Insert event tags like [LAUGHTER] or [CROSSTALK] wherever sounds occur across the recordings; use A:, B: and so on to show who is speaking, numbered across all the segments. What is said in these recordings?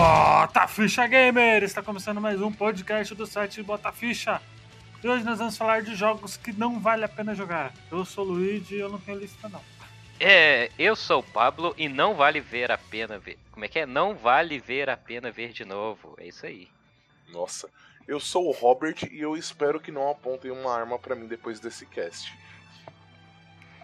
A: Bota Ficha Gamer! Está começando mais um podcast do site Bota Ficha. E hoje nós vamos falar de jogos que não vale a pena jogar. Eu sou o Luigi e eu não tenho lista não.
B: É, eu sou o Pablo e não vale ver a pena ver. Como é que é? Não vale ver a pena ver de novo. É isso aí.
C: Nossa, eu sou o Robert e eu espero que não apontem uma arma pra mim depois desse cast.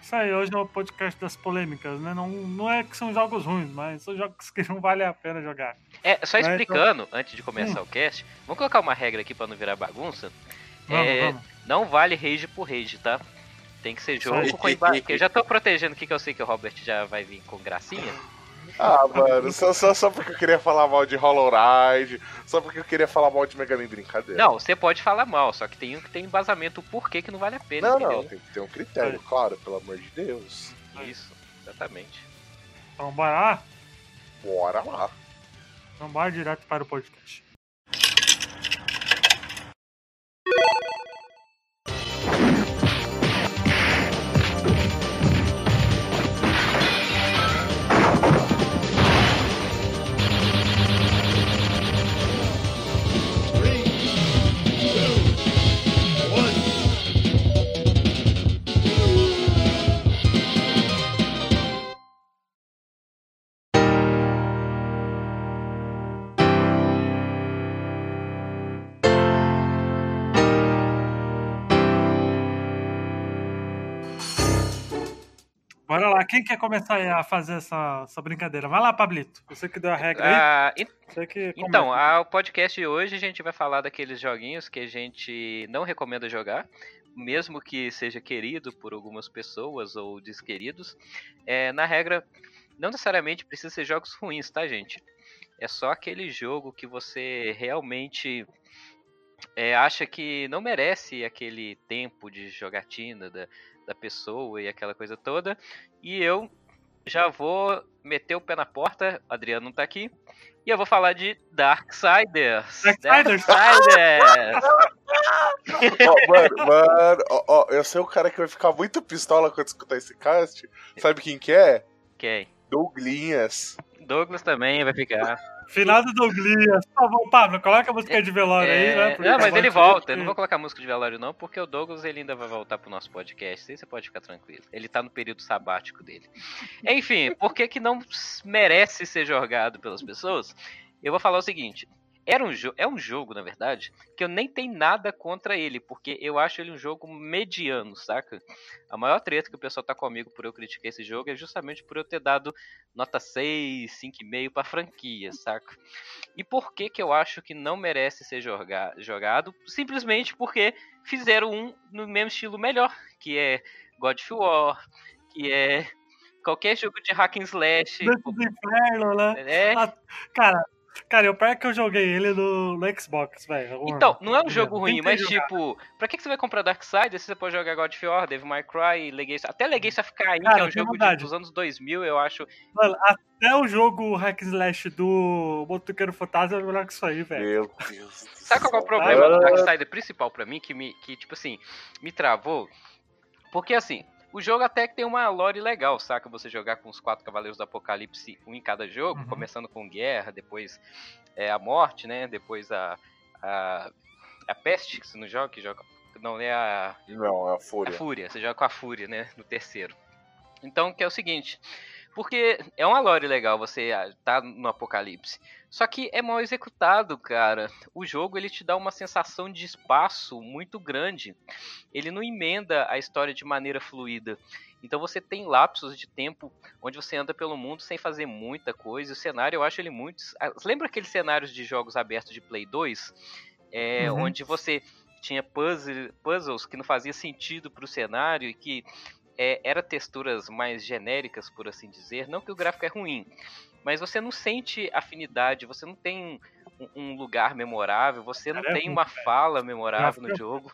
A: Isso aí, hoje é o podcast das polêmicas, né? Não, não é que são jogos ruins, mas são jogos que não vale a pena jogar.
B: É, só explicando, antes de começar
A: Hum.
B: o cast, vamos colocar uma regra aqui pra não virar bagunça.
A: Vamos,
B: É,
A: vamos.
B: Não vale rage por rage, tá? Tem que ser jogo com emba... que Eu já tô protegendo aqui que eu sei que o Robert já vai vir com gracinha. [LAUGHS]
C: Ah, mano, só, só, só porque eu queria falar mal de Hollow Ride, só porque eu queria falar mal de Mega Man brincadeira.
B: Não, você pode falar mal, só que tem um que tem embasamento o porquê que não vale a pena,
C: não,
B: entendeu?
C: não, tem que ter um critério, claro, pelo amor de Deus.
B: Isso, exatamente.
A: Então bora lá?
C: Bora lá.
A: Então bora direto para o podcast. Bora lá, quem quer começar aí a fazer essa, essa brincadeira? Vai lá, Pablito. Você que deu a regra aí.
B: Ah,
A: que
B: Então, a- o podcast de hoje a gente vai falar daqueles joguinhos que a gente não recomenda jogar, mesmo que seja querido por algumas pessoas ou desqueridos. É, na regra, não necessariamente precisa ser jogos ruins, tá, gente? É só aquele jogo que você realmente é, acha que não merece aquele tempo de jogatina da, da pessoa e aquela coisa toda. E eu já vou meter o pé na porta, o Adriano não tá aqui. E eu vou falar de Darksiders.
A: Darksiders?
B: Darksiders.
C: Ó, mano, mano, ó, ó, eu sei o cara que vai ficar muito pistola quando escutar esse cast. Sabe quem que é?
B: Quem?
C: Douglinhas.
B: Douglas também vai ficar.
A: Final do Douglas. Por favor, Pablo, coloca a música de velório aí,
B: É,
A: né? Porque
B: não, mas ele volta. Eu não vou colocar música de velório, não, porque o Douglas ele ainda vai voltar pro nosso podcast. Aí você pode ficar tranquilo. Ele tá no período sabático dele. Enfim, por que, que não merece ser jogado pelas pessoas? Eu vou falar o seguinte. Era um é um jogo, na verdade, que eu nem tenho nada contra ele, porque eu acho ele um jogo mediano, saca? A maior treta que o pessoal tá comigo por eu criticar esse jogo é justamente por eu ter dado nota 6, 5,5 pra franquia, saca? E por que que eu acho que não merece ser joga- jogado? Simplesmente porque fizeram um no mesmo estilo melhor, que é God of War, que é qualquer jogo de hack and slash.
A: Do inferno, né?
B: É,
A: Ah, Cara, cara, eu pior que eu joguei ele no, no Xbox, velho.
B: Então, não é um jogo ruim, mas
A: jogar.
B: tipo, pra que que você vai comprar Darksiders se você pode jogar God of War, Devil May Cry, Legacy, até Legacy of Kain, que é um jogo de- dos anos 2000, eu acho.
A: Mano, até o jogo Hack and Slash do Motoqueiro Fantasma é melhor que isso aí, velho.
C: Meu Deus.
B: Sabe qual é o problema do
C: Ah,
B: Darksider principal pra mim, que, me, que tipo assim, me travou? Porque assim, o jogo até que tem uma lore legal, saca? Você jogar com os quatro Cavaleiros do Apocalipse, um em cada jogo,
A: Uhum.
B: começando com Guerra, depois é, a Morte, né? Depois a, a, a Peste, que você não joga, que joga... Não, é a,
C: Não, é a
B: a
C: fúria.
B: Fúria, você joga com a Fúria, né? No terceiro. Então, que é o seguinte. Porque é uma lore legal você ah, tá no apocalipse. Só que é mal executado, cara. O jogo ele te dá uma sensação de espaço muito grande. Ele não emenda a história de maneira fluida. Então você tem lapsos de tempo onde você anda pelo mundo sem fazer muita coisa. O cenário eu acho ele muito. Ah, Lembra aqueles cenários de jogos abertos de Play 2? É,
A: Uhum.
B: Onde você tinha puzzle, puzzles que não fazia sentido pro cenário e que é, era texturas mais genéricas, por assim dizer. Não que o gráfico é ruim, mas você não sente afinidade, você não tem um, um lugar memorável, você não
A: Cara, é
B: tem uma fala memorável no
A: é
B: jogo.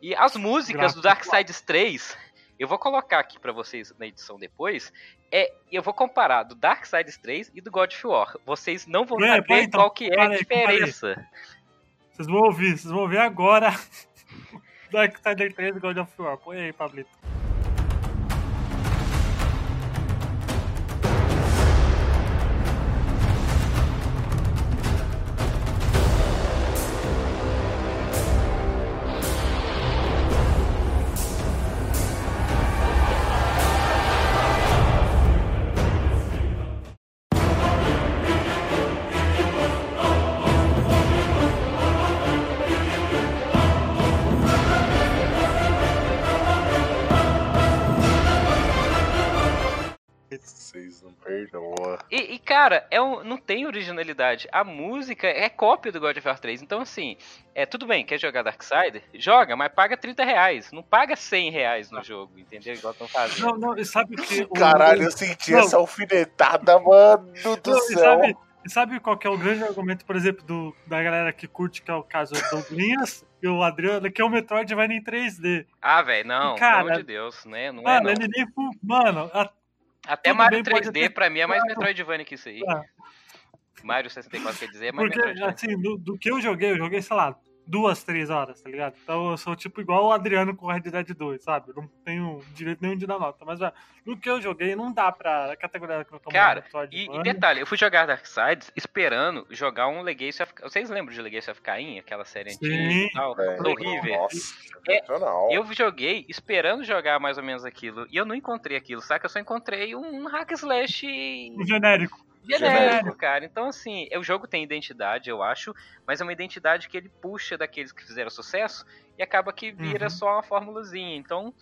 B: E as músicas do
A: é
B: Darksiders 3, eu vou colocar aqui pra vocês na edição depois, é, eu vou comparar do Darksiders 3 e do God of War. Vocês não vão
A: aí,
B: saber
A: então,
B: qual que é a
A: compara aí.
B: diferença.
A: Vocês vão ouvir, vocês vão ouvir agora. [LAUGHS] Darksider 3 e God of War. Põe aí, Pablito.
B: Cara, é um, não tem originalidade. A música é cópia do God of War 3. Então, assim, é tudo bem, quer jogar Darksider? Joga, mas paga 30 reais. Não paga 100 reais no jogo, entendeu? Igual estão fazendo.
A: Não, não, e sabe que. o-
C: Caralho, eu senti essa alfinetada, mano do
A: Não,
C: céu.
A: sabe, sabe qual que é o grande argumento, por exemplo, do, da galera que curte, que é o caso do Douglas e o Adriano, que é o Metroidvania em 3D.
B: Ah, velho, não,
A: Cara,
B: pelo amor de Deus, né? Não é,
A: Mano,
B: não.
A: ele nem. Mano, a-
B: Até
A: tudo
B: Mario
A: bem, pode
B: 3D,
A: ter-
B: pra mim, é mais. Metroidvania que isso aí.
A: Ah.
B: Mario 64, quer dizer, é mais
A: porque,
B: Metroidvania.
A: assim, do, do que eu joguei, eu joguei, sei lá, duas, três horas, tá ligado? Então eu sou tipo igual o Adriano com Red Dead 2, sabe? Eu não tenho direito nenhum de dar nota. Mas, velho, do que eu joguei, não dá pra categorizar que eu como
B: Cara, E, e detalhe, eu fui jogar Darksiders esperando jogar um Legacy of... Vocês lembram de Legacy of Cain? Aquela série antiga
A: Sim.
B: e tal?
C: Velho,
B: horrível.
C: Nossa,
B: É,
C: sensacional.
B: Eu joguei esperando jogar mais ou menos aquilo. E eu não encontrei aquilo, saca? Eu só encontrei um hack slash
A: O genérico.
B: Genérico, cara. Então, assim, o jogo tem identidade, eu acho, mas é uma identidade que ele puxa daqueles que fizeram sucesso e acaba que vira
A: Uhum.
B: só uma formulazinha. Então,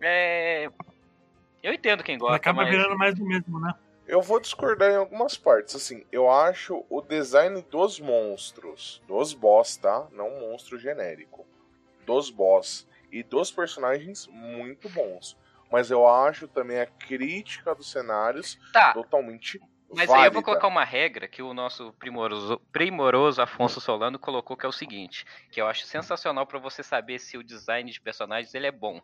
B: é. Eu entendo quem gosta,
A: acaba
B: mas...
A: virando mais do mesmo, né?
C: Eu vou discordar em algumas partes. Assim, eu acho o design dos monstros, dos boss, tá? Não monstro genérico. Dos boss e dos personagens muito bons. Mas eu acho também a crítica dos cenários
B: Tá,
C: totalmente
B: Mas
C: válida.
B: aí eu vou colocar uma regra que o nosso primoroso, primoroso Afonso Solano colocou, que é o seguinte, que eu acho sensacional pra você saber se o design de personagens ele é bom.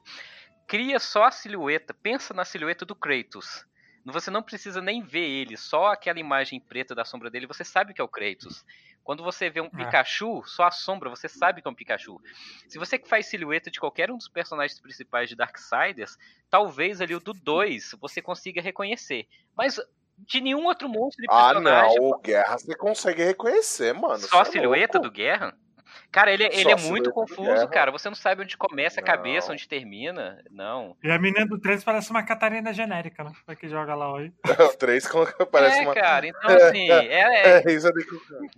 B: Cria só a silhueta, pensa na silhueta do Kratos. Você não precisa nem ver ele, só aquela imagem preta da sombra dele, você sabe que é o Kratos. Quando você vê um Pikachu, só a sombra, você sabe que é um Pikachu. Se você que faz silhueta de qualquer um dos personagens principais de Darksiders, talvez ali o do 2 você consiga reconhecer. Mas de nenhum outro monstro de
C: Ah, não,
B: personagem.
C: o Guerra você consegue reconhecer, mano.
B: Só a
C: é
B: silhueta
C: louco.
B: do Guerra? Cara, ele,
C: Só
B: ele é muito
C: do
B: confuso, cara. Você não sabe onde começa a
C: Não.
B: cabeça, onde termina. Não.
A: E a menina do 3 parece uma Catarina genérica, né? Pra que joga lá aí. [LAUGHS]
C: O 3 parece
B: é,
C: uma.
B: cara, então [LAUGHS] assim, é, é-
C: É, isso aí.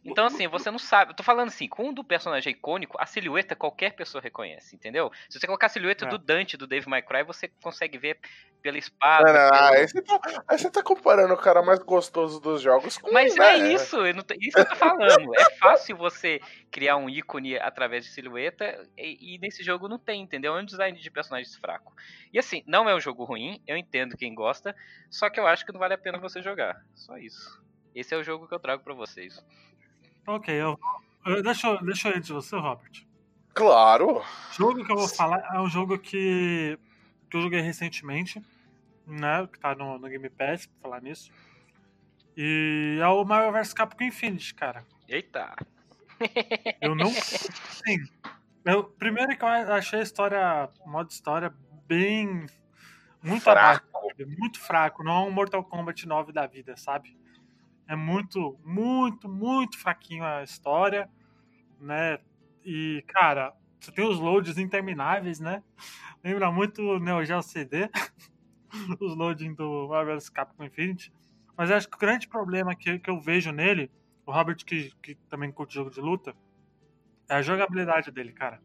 B: então assim, você não sabe. Eu tô falando assim, quando o personagem é icônico, a silhueta qualquer pessoa reconhece, entendeu? Se você colocar a silhueta
A: É.
B: do Dante, do Dave My Cry, você consegue ver pela espada.
C: Não, não,
B: pelo-
C: aí, você tá, aí você tá comparando o cara mais gostoso dos jogos com
B: Mas
C: né,
B: é isso, eu não tô- isso que eu tô falando. É fácil você criar um ícone através de silhueta e, e nesse jogo não tem, entendeu? É um design de personagens fraco. E assim, não é um jogo ruim, eu entendo quem gosta, só que eu acho que não vale a pena você jogar. Só isso. Esse é o jogo que eu trago pra vocês.
A: Ok, eu, eu, deixa, eu- deixa eu ir de você, Robert.
C: Claro.
A: O jogo que eu vou falar é um jogo que, que eu joguei recentemente, né? Que tá no, no Game Pass, pra falar nisso. E é o Mario vs Capcom Infinity, cara.
B: Eita!
A: Eu não. [LAUGHS] Sim. Eu, primeiro que eu achei a história, o modo história, bem. Muito
C: Fraco.
A: abaixo, muito fraco. Não é um Mortal Kombat 9 da vida, sabe? É muito, muito, muito fraquinho a história, né? E, cara, você tem os loads intermináveis, né? [LAUGHS] Lembra muito o Neo Geo CD, [LAUGHS] os loading do Marvel vs Capcom Infinity. Mas eu acho que o grande problema que, que eu vejo nele, o Robert que, que também curte jogo de luta, é a jogabilidade dele, cara.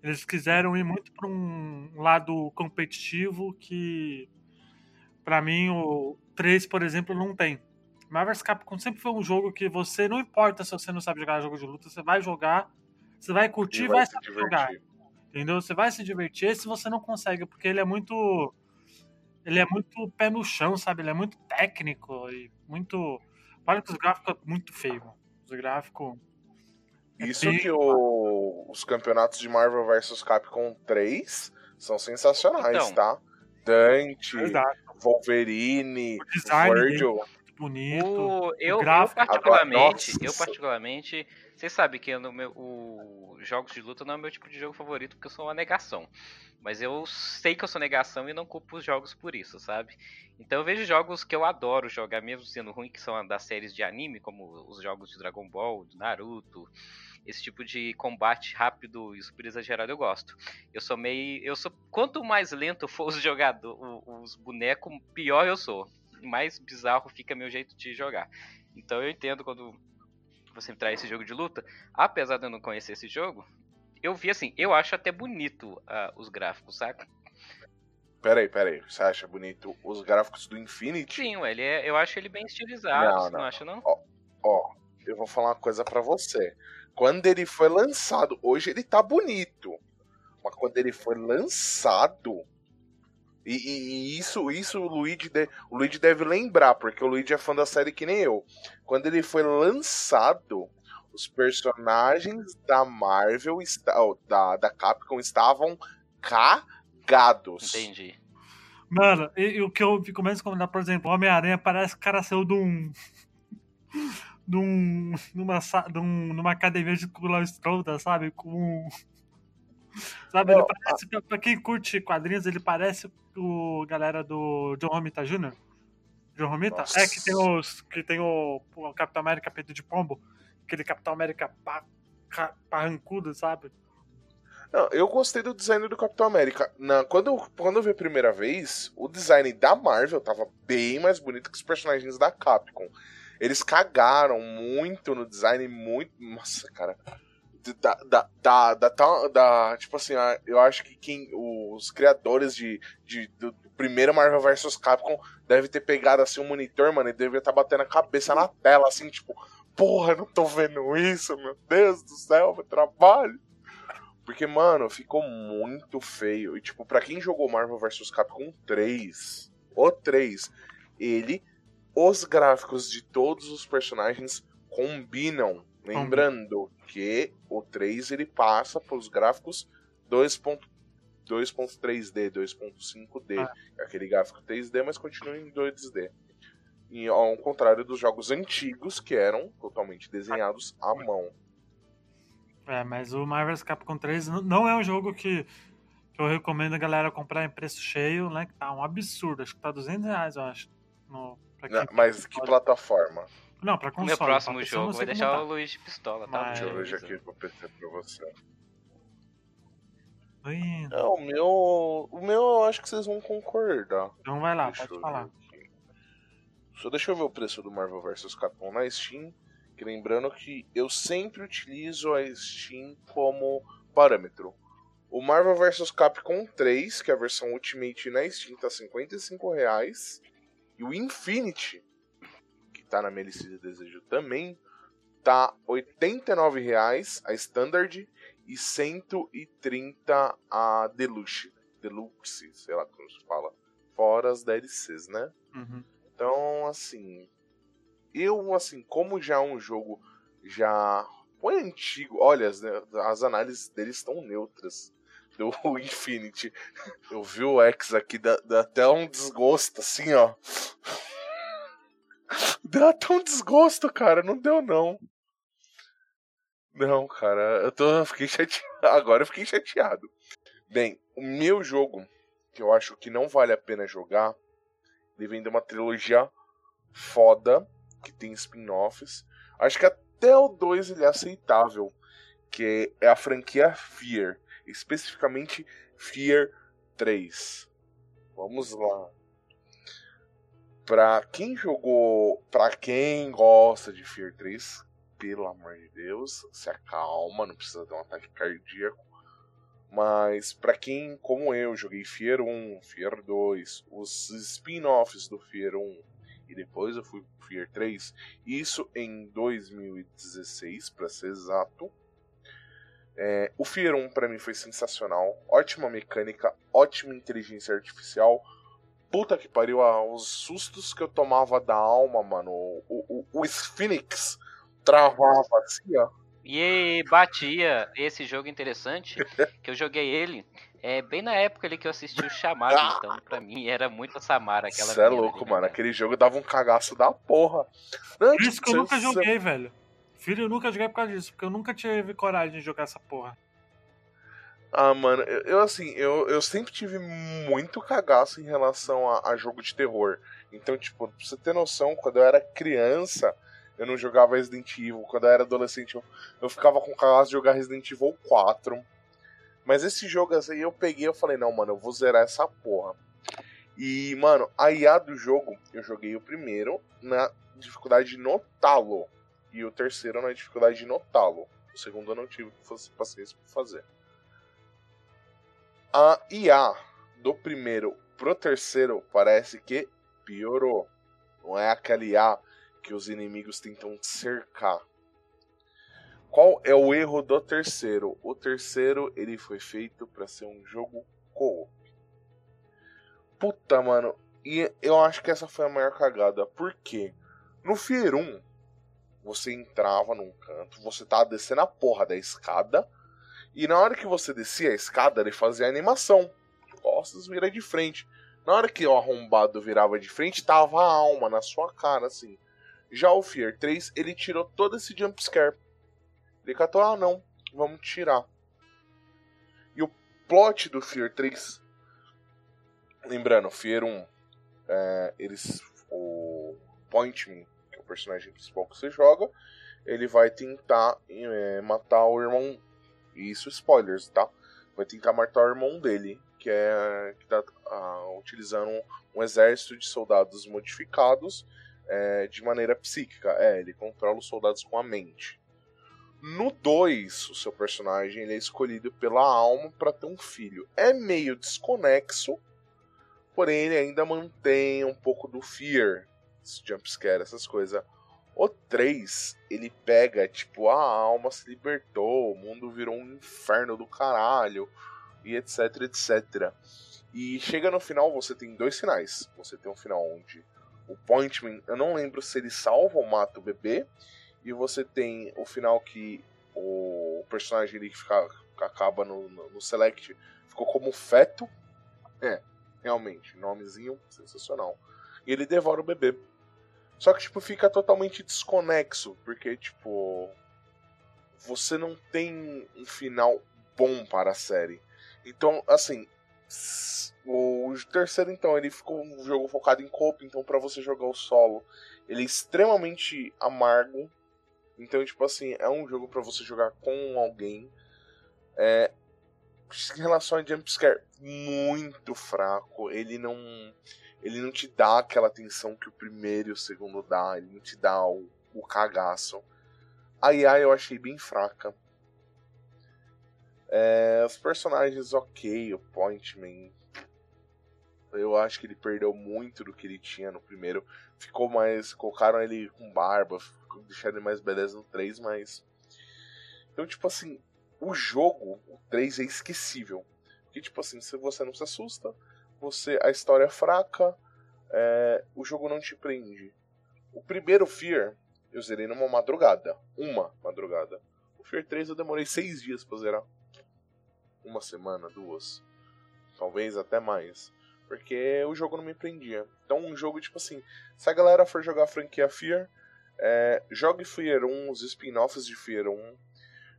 A: Eles quiseram ir muito para um lado competitivo que, pra mim, o 3, por exemplo, não tem. Marvel vs Capcom sempre foi um jogo que você, não importa se você não sabe jogar jogo de luta, você vai jogar, você vai curtir,
C: E
A: vai,
C: vai se
A: saber jogar.
C: divertir.
A: Entendeu? Você vai se divertir se você não consegue, porque ele é muito. Ele é muito pé no chão, sabe? Ele é muito técnico e muito. Olha que os gráficos é muito feio, mano. Os gráficos. é
C: Isso
A: bem-
C: que o- os campeonatos de Marvel vs Capcom 3 são sensacionais,
B: Então.
C: tá? Dante,
A: Exato.
C: Wolverine,
A: O design dele
C: Virgil.
A: é muito bonito.
B: O, eu, eu
A: gráfico-
B: particularmente,
C: Agora,
B: eu particularmente, vocês sabem que meu, o jogos de luta não é o meu tipo de jogo favorito porque eu sou uma negação. Mas eu sei que eu sou negação e não culpo os jogos por isso, sabe? Então eu vejo jogos que eu adoro jogar, mesmo sendo ruim, que são das séries de anime, como os jogos de Dragon Ball, de Naruto. Esse tipo de combate rápido e super exagerado eu gosto. Eu sou meio. Eu sou. Quanto mais lento for os jogadores, os bonecos, pior eu sou mais bizarro fica meu jeito de jogar. Então eu entendo quando você me traz esse jogo de luta. Apesar de eu não conhecer esse jogo, eu vi assim, eu acho até bonito ah, os gráficos, saca?
C: Peraí, peraí. Você acha bonito os gráficos do Infinity?
B: Sim, ele é, eu acho ele bem estilizado,
C: Não,
B: você não,
C: não.
B: acha não?
C: Ó, eu vou falar uma coisa pra você. Quando ele foi lançado, hoje ele tá bonito. Mas quando ele foi lançado. E, e- e isso, isso o Luigi, de- o Luigi deve lembrar, porque o Luigi é fã da série que nem eu. Quando ele foi lançado, os personagens da Marvel, da, da Capcom, estavam cagados.
B: Entendi.
A: Mano, e, e o que eu fico mais incomodado, por exemplo, Homem-Aranha parece que o cara saiu de um. [LAUGHS] de um. numa, de um, numa academia de Kula Strouda, sabe? Com. Sabe, ele parece. Pra, pra quem curte quadrinhos, ele parece o galera do John Romita Jr. John Romita?
C: Nossa.
A: É, que tem os. que tem o, o Capitão América peito de pombo. Aquele Capitão América pa, ca- parrancudo, sabe?
C: Não, eu gostei do design do Capitão América. Na, quando, eu, quando eu vi a primeira vez, o design da Marvel tava bem mais bonito que os personagens da Capcom. Eles cagaram muito no design, muito. Nossa, cara. Da, da, da, da, da- tipo assim, eu acho que quem, os criadores de, de, do, do primeiro Marvel vs Capcom deve ter pegado assim um monitor, mano, e devia estar batendo a cabeça na tela, assim, tipo, porra, não tô vendo isso, meu Deus do céu, meu trabalho. Porque, mano, ficou muito feio. E, tipo, pra quem jogou Marvel vs Capcom 3, o 3, ele, os gráficos de todos os personagens combinam. Lembrando que o 3 ele passa pelos gráficos 2.3D, 2.5D.
A: Ah.
C: Aquele gráfico 3D, mas continua em 2D. E ao contrário dos jogos antigos, que eram totalmente desenhados à mão.
A: É, mas o Marvel's Capcom 3 n- não é um jogo que, que eu recomendo a galera comprar em preço cheio, né? Que tá um absurdo. Acho que tá 200 reais, eu acho. No,
C: Não, mas que
A: console.
C: plataforma?
A: Não, pra
B: O
A: console.
B: meu
A: pra
B: próximo jogo vai deixar o Luigi pistola, tá?
A: Mas-
C: Deixa eu ver aqui pro PC pra você. Não, o meu. O meu eu acho que vocês vão concordar.
A: Então vai lá,
C: Deixa eu
A: pode falar.
C: aqui. Só deixa eu ver o preço do Marvel vs Capcom na Steam. Que lembrando que eu sempre utilizo a Steam como parâmetro. O Marvel vs Capcom 3, que é a versão Ultimate na Steam, tá 55 reais. E o Infinity, tá na minha lista de desejo também, tá 89 reais a Standard e 130 a Deluxe. Deluxe, sei lá como se fala. Fora as DLCs, né?
A: Uhum.
C: Então, assim. Eu, assim, como já é um jogo já foi antigo, olha, as, as análises deles estão neutras. [LAUGHS] Do Infinity. Eu vi o X aqui, dá, dá até um desgosto, assim, ó. [LAUGHS] Dá até um desgosto, cara. Não deu, não. Não, cara, eu tô, eu fiquei chateado. [LAUGHS] Agora eu fiquei chateado. Bem, o meu jogo, que eu acho que não vale a pena jogar, ele vem de uma trilogia foda, que tem spin-offs. Acho que até o 2 ele é aceitável, que é a franquia Fear, especificamente Fear 3. Vamos lá. Pra quem jogou, pra quem gosta de Fear 3, pelo amor de Deus, se acalma, não precisa dar um ataque cardíaco. Mas pra quem, como eu, joguei Fear 1, Fear 2, os spin-offs do Fear 1 e depois eu fui pro Fear 3, isso em 2016, pra ser exato. É, o Fear 1 pra mim foi sensacional, ótima mecânica, ótima inteligência artificial. Puta que pariu, ah, os sustos que eu tomava da alma, mano. O, o, o Sphinx travava assim, ó.
B: E batia esse jogo interessante, [LAUGHS] que eu joguei ele é, bem na época ali que eu assisti o Chamado, então pra mim era muito a Samara aquela
C: Você é louco,
B: ali, né,
C: mano.
B: cara?
C: Aquele jogo dava um cagaço da porra. Não,
A: Por isso que eu nunca
C: cê-
A: joguei, velho. Filho, eu nunca joguei por causa disso, porque eu nunca tive coragem de jogar essa porra.
C: Ah, mano, eu, eu, assim, eu, eu sempre tive muito cagaço em relação a, a jogo de terror. Então, tipo, pra você ter noção, quando eu era criança, eu não jogava Resident Evil. Quando eu era adolescente, eu, eu ficava com cagaço de jogar Resident Evil 4. Mas esse jogo assim, eu peguei eu falei, não, mano, eu vou zerar essa porra. E, mano, a IA do jogo, eu joguei o primeiro na dificuldade no talo. E o terceiro na dificuldade no talo. O segundo eu não tive paciência pra fazer. A IA do primeiro pro terceiro parece que piorou. Não é aquele A que os inimigos tentam cercar. Qual é o erro do terceiro? O terceiro ele foi feito para ser um jogo co-op. Puta, mano. E eu acho que essa foi a maior cagada. Por quê? No Fear 1, você entrava num canto, você tava descendo a porra da escada, e na hora que você descia a escada, ele fazia a animação. Costas vira de frente. Na hora que o arrombado virava de frente, tava a alma na sua cara, assim. Já o Fear 3, ele tirou todo esse jumpscare. Ele catou, ah não, vamos tirar. E o plot do Fear 3. Lembrando, Fear 1, é, eles. O Point Me, que é o personagem principal que você joga, ele vai tentar é, matar o irmão. Isso, spoilers, tá? Vai tentar matar o irmão dele, que é. que tá ah, utilizando um, um exército de soldados modificados é, de maneira psíquica. É, ele controla os soldados com a mente. No 2, o seu personagem ele é escolhido pela alma para ter um filho. É meio desconexo, porém ele ainda mantém um pouco do fear, jumpscare, essas coisas. O 3, ele pega, tipo, a alma se libertou, o mundo virou um inferno do caralho, e etc, etc. E chega no final, você tem dois finais. Você tem um final onde o Pointman, eu não lembro se ele salva ou mata o bebê. E você tem o final que o personagem ali que fica, acaba no, no, no Select ficou como feto. É, realmente, nomezinho sensacional. E ele devora o bebê. Só que, tipo, fica totalmente desconexo, porque, tipo, você não tem um final bom para a série. Então, assim, o terceiro, então, ele ficou um jogo focado em coop, então para você jogar o solo, ele é extremamente amargo. Então, tipo assim, é um jogo para você jogar com alguém. É, em relação a jumpscare, muito fraco. Ele não ele não te dá aquela atenção que o primeiro e o segundo dá, ele não te dá o, o cagaço. A IA eu achei bem fraca. É, os personagens ok, o Pointman. Eu acho que ele perdeu muito do que ele tinha no primeiro. Ficou mais. Colocaram ele com barba, deixaram ele mais beleza no 3, mas. Então, tipo assim, o jogo, o 3 é esquecível. Porque, tipo assim, se você não se assusta, você a história é fraca, é, o jogo não te prende. O primeiro Fear, eu zerei numa madrugada. Uma madrugada. O Fear 3 eu demorei seis dias pra zerar uma semana, duas, talvez até mais. Porque o jogo não me prendia. Então, um jogo tipo assim: se a galera for jogar a franquia Fear, é, jogue Fear 1, os spin-offs de Fear 1,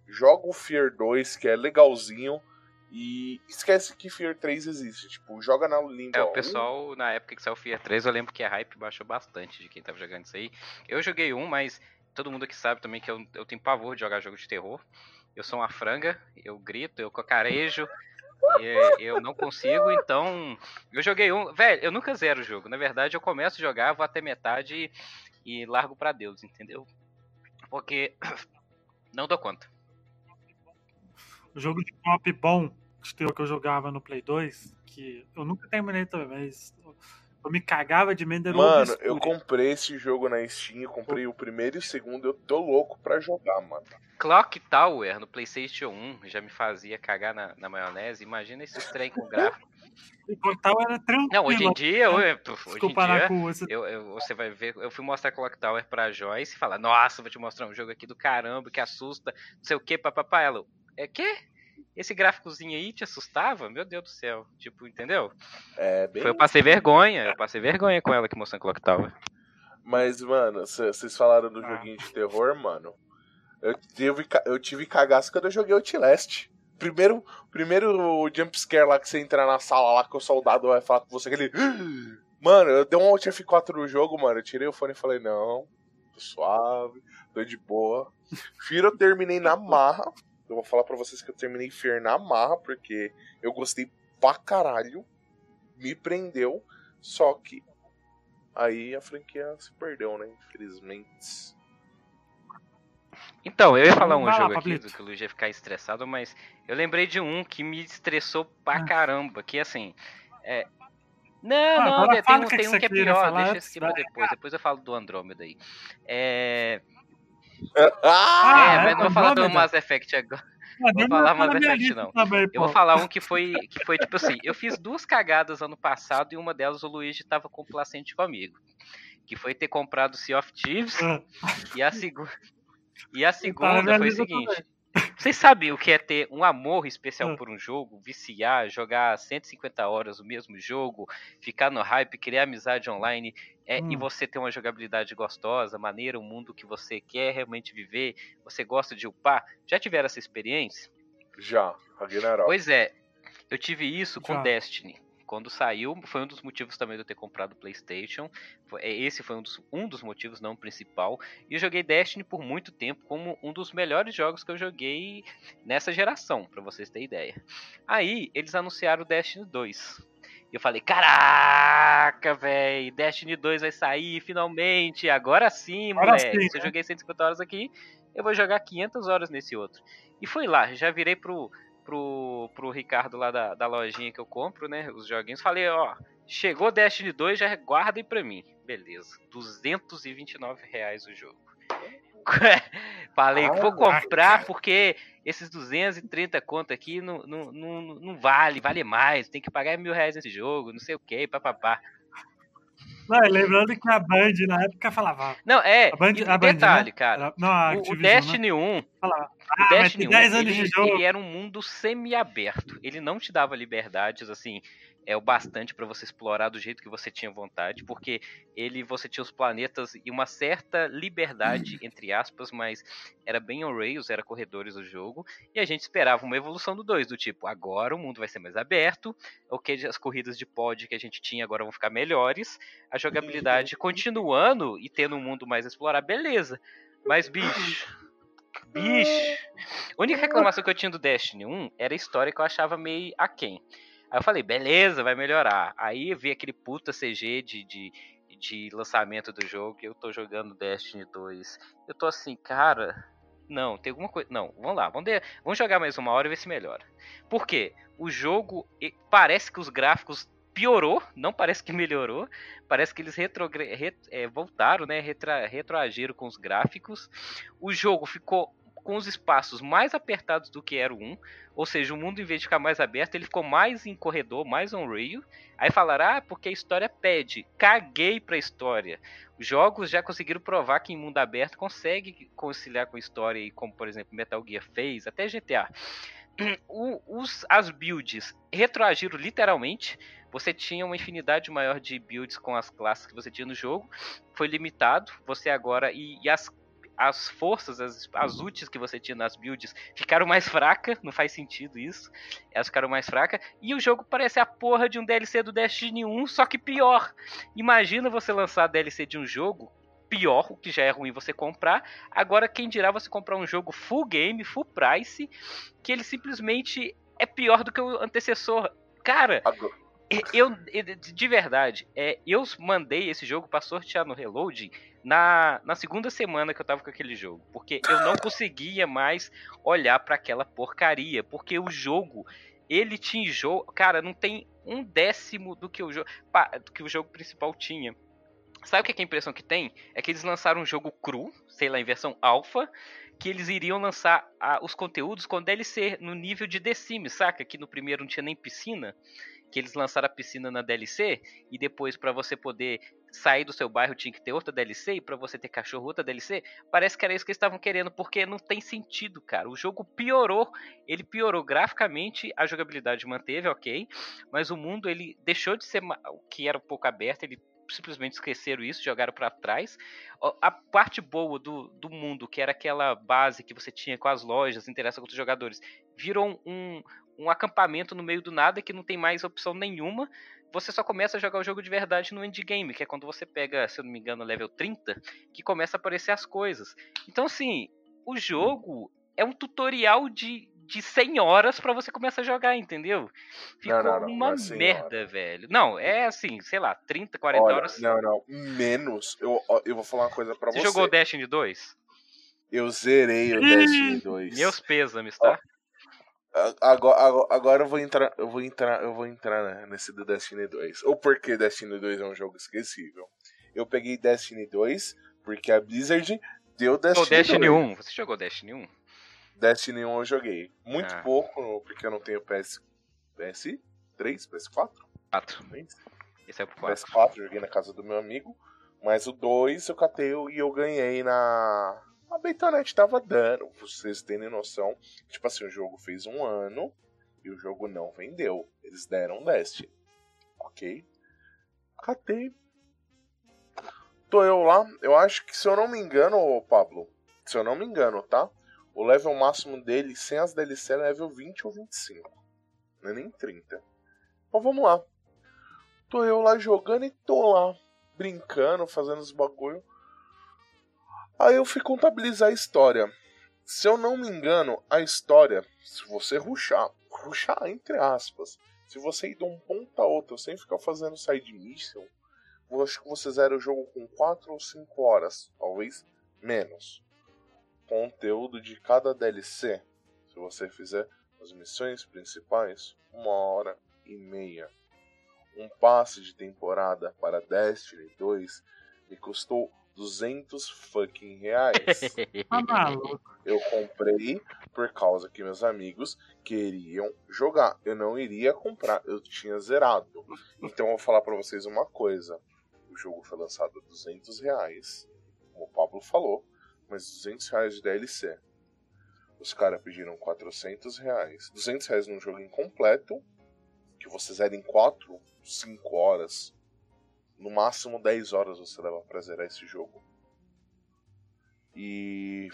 C: joga o Fear 2, que é legalzinho, e esquece que Fear 3 existe. Tipo, joga na língua.
B: É, o pessoal, 1. na época que saiu o Fear 3, eu lembro que a hype baixou bastante de quem tava jogando isso aí. Eu joguei um, mas todo mundo aqui sabe também que eu, eu tenho pavor de jogar jogo de terror eu sou uma franga, eu grito, eu cocarejo, eu não consigo, então. Eu joguei um. Velho, eu nunca zero o jogo. Na verdade, eu começo a jogar, vou até metade e, e largo para Deus, entendeu? Porque [COUGHS] não dou conta.
A: O jogo de pop bom que eu jogava no Play 2, que eu nunca terminei também, mas eu me cagava de medo.
C: Mano, eu comprei esse jogo na Steam, eu comprei o primeiro e o segundo, eu tô louco pra jogar, mano.
B: Clock Tower no PlayStation 1 já me fazia cagar na, na maionese. Imagina esse trem com gráfico. [LAUGHS]
A: O Clock Tower era tranquilo.
B: Não, hoje em dia, hoje, hoje em dia você... Eu, eu, você vai ver. Eu fui mostrar Clock Tower pra Joyce e falar: Nossa, vou te mostrar um jogo aqui do caramba que assusta, não sei o que, papapá. Ela, é que? esse gráficozinho aí te assustava? Meu Deus do céu. Tipo, entendeu?
C: É, bem...
B: Foi, eu passei vergonha. Eu passei vergonha com ela que mostrou Clock Tower.
C: Mas, mano, vocês falaram do ah. joguinho de terror, mano. Eu tive, eu tive cagaço quando eu joguei Outlast. Primeiro, primeiro jumpscare lá que você entra na sala lá que o soldado vai falar com você, aquele. Mano, eu dei um Alt F4 no jogo, mano. Eu tirei o fone e falei, não, tô suave, tô de boa. Firo eu terminei na marra. Eu vou falar para vocês que eu terminei Fear na marra, porque eu gostei pra caralho. Me prendeu. Só que aí a franquia se perdeu, né? Infelizmente.
B: Então, eu ia falar um Vai jogo lá, aqui do que o Luiz ia ficar estressado, mas eu lembrei de um que me estressou pra ah. caramba. Que assim, é, Não,
A: Ah,
B: não, tem, um,
A: que
B: tem
A: que
B: um que é pior,
A: falar
B: deixa esse pra depois, depois eu falo do Andrômeda aí. É,
C: Ah,
B: é, mas não vou falar do
A: Andrômeda?
B: Mass Effect agora.
A: Ah,
B: Vou falar Mass Effect, não.
A: Também,
B: Eu vou falar um que foi, que foi tipo assim, eu fiz duas cagadas ano passado e uma delas o Luigi tava complacente comigo. Que foi ter comprado o Sea of Thieves
A: Ah,
B: e a segunda e a segunda foi o seguinte.
A: também.
B: Vocês sabem o que é ter um amor especial
A: Ah.
B: por um jogo, viciar, jogar 150 horas o mesmo jogo, ficar no hype, criar amizade online é, e
A: Hum.
B: você ter uma jogabilidade gostosa, maneira, um mundo que você quer realmente viver, você gosta de upar? Já tiveram essa experiência?
C: Já, Ragnarok.
B: Pois é, eu tive isso com
A: Já.
B: Destiny. Quando saiu, foi um dos motivos também de eu ter comprado o PlayStation. É, Esse foi um dos, um dos motivos, não o principal. E eu joguei Destiny por muito tempo como um dos melhores jogos que eu joguei nessa geração, pra vocês terem ideia. Aí, eles anunciaram o Destiny 2. E eu falei, caraca, velho, Destiny 2 vai sair finalmente, agora sim,
A: Agora
B: moleque.
A: sim,
B: Se eu
A: né?
B: joguei 150 horas aqui, eu vou jogar 500 horas nesse outro. E foi lá, já virei pro, pro, pro Ricardo lá da, da lojinha que eu compro, né, os joguinhos, falei, ó, chegou Destiny 2, já guardem pra mim. Beleza, 229 reais o jogo. [LAUGHS] Falei que vou comprar porque esses 230 conto aqui não, não, não, não vale, vale mais. Tem que pagar mil reais nesse jogo, não sei o que, papapá.
A: Não, lembrando que a Band na época falava.
B: Não, é,
A: A Band,
B: e
A: a Band,
B: detalhe,
A: né?
B: cara.
A: Não, a
B: O, o
A: Activision,
B: Destiny
A: né?
B: 1,
A: Falava.
B: o
A: Ah, vai
B: Destiny
A: ter 10
B: 1,
A: anos
B: ele,
A: de jogo.
B: ele era um mundo semi-aberto. Ele não te dava liberdades, assim, é o bastante pra você explorar do jeito que você tinha vontade, porque ele você tinha os planetas e uma certa liberdade, entre aspas, mas era bem on rails, era corredores do jogo, e a gente esperava uma evolução do 2, do tipo, agora o mundo vai ser mais aberto, ok, as corridas de pod que a gente tinha agora vão ficar melhores, a jogabilidade continuando e tendo um mundo mais a explorar, beleza. Mas, bicho, bicho, a única reclamação que eu tinha do Destiny 1 era a história que eu achava meio aquém. Aí eu falei, beleza, vai melhorar. Aí eu vi aquele puta CG de, de, de lançamento do jogo, eu tô jogando Destiny 2. Eu tô assim, cara, não, tem alguma coisa. Não, vamos lá, vamos, de- vamos jogar mais uma hora e ver se melhora. Por quê? O jogo parece que os gráficos piorou, não parece que melhorou. Parece que eles retrogre- ret- é, voltaram, né? Retra- retroagiram com os gráficos. O jogo ficou com os espaços mais apertados do que era o 1. Ou seja, o mundo, em vez de ficar mais aberto, ele ficou mais em corredor, mais on rail. Aí falaram, ah, porque a história pede. Caguei pra história. Os jogos já conseguiram provar que em mundo aberto consegue conciliar com história, e como por exemplo Metal Gear fez, até GTA. O- os, as builds retroagiram literalmente. Você tinha uma infinidade maior de builds com as classes que você tinha no jogo. Foi limitado. Você agora. E, e as, as forças, as, as ultis que você tinha nas builds ficaram mais fracas. Não faz sentido isso. Elas ficaram mais fracas. E o jogo parece a porra de um DLC do Destiny 1, só que pior. Imagina você lançar a DLC de um jogo pior, o que já é ruim você comprar. Agora, quem dirá você comprar um jogo full game, full price, que ele simplesmente é pior do que o antecessor. Cara, eu, de verdade, é, eu mandei esse jogo pra sortear no Reload na, na segunda semana que eu tava com aquele jogo. Porque eu não conseguia mais olhar pra aquela porcaria. Porque o jogo, ele enjoa. Cara, não tem um décimo do que o jogo, do que o jogo principal tinha. Sabe o que, é a impressão que tem? É que eles lançaram um jogo cru, sei lá, em versão alfa, que eles iriam lançar os conteúdos com DLC no nível de The Sims, saca? Que no primeiro não tinha nem piscina, que eles lançaram a piscina na DLC e depois para você poder sair do seu bairro tinha que ter outra DLC e para você ter cachorro outra DLC. Parece que era isso que eles estavam querendo, porque não tem sentido, cara. O jogo piorou, ele piorou graficamente, a jogabilidade manteve, OK, mas o mundo ele deixou de ser o que era um pouco aberto, ele simplesmente esqueceram isso, jogaram pra trás. A parte boa do, do mundo, que era aquela base que você tinha com as lojas, interação com os jogadores, virou um, um acampamento no meio do nada que não tem mais opção nenhuma. Você só começa a jogar o jogo de verdade no endgame, que é quando você pega, se eu não me engano, level 30, que começa a aparecer as coisas. Então, assim, o jogo é um tutorial de, de 100 horas pra você começar a jogar, entendeu? Ficou
C: não, não,
B: uma
C: não é 100
B: merda, velho. Não, é assim, sei lá, 30, 40
C: Olha,
B: horas.
C: não, não, menos. Eu, eu vou falar uma coisa pra
B: Você
C: você.
B: jogou o Destiny 2?
C: Eu zerei o Destiny 2.
B: Meus pêsames, tá?
C: Agora, agora eu vou entrar, eu vou entrar, eu vou entrar né, nesse do Destiny 2. Ou porque Destiny 2 é um jogo esquecível. Eu peguei Destiny 2 porque a Blizzard deu Destiny,
B: O Destiny
C: 2.
B: 1, você jogou Destiny 1?
C: Destiny 1 eu joguei. Muito
B: Ah.
C: pouco, porque eu não tenho PS. PS3? PS4?
B: 4.
C: Nem
B: Esse é pro 4.
C: PS4, joguei na casa do meu amigo. Mas o 2 eu catei e eu ganhei na. A Betanet tava dando, vocês terem noção. Tipo assim, o jogo fez um ano e o jogo não vendeu. Eles deram Destiny. Ok? Catei. Tô eu lá. Eu acho que se eu não me engano, Pablo. Se eu não me engano, tá? O level máximo dele, sem as DLC, é level 20 ou 25. Não é nem 30. Então vamos lá. Tô eu lá jogando e tô lá brincando, fazendo os bagulho. Aí eu fui contabilizar a história. Se eu não me engano, a história, se você ruxar, ruxar entre aspas, se você ir de um ponto a outro sem ficar fazendo side mission, eu acho que você zera o jogo com 4 ou 5 horas, talvez menos. Conteúdo de cada DLC, se você fizer as missões principais, uma hora e meia. Um passe de temporada para Destiny 2 me custou 200 fucking reais. [LAUGHS]
A: Tá.
C: Eu comprei por causa que meus amigos queriam jogar. Eu não iria comprar, eu tinha zerado. Então eu vou falar pra vocês uma coisa. O jogo foi lançado a 200 reais, como o Pablo falou, mas 200 reais de DLC. Os caras pediram 400 reais. 200 reais num jogo incompleto, que você zera em 4, 5 horas. No máximo 10 horas você leva pra zerar esse jogo. E.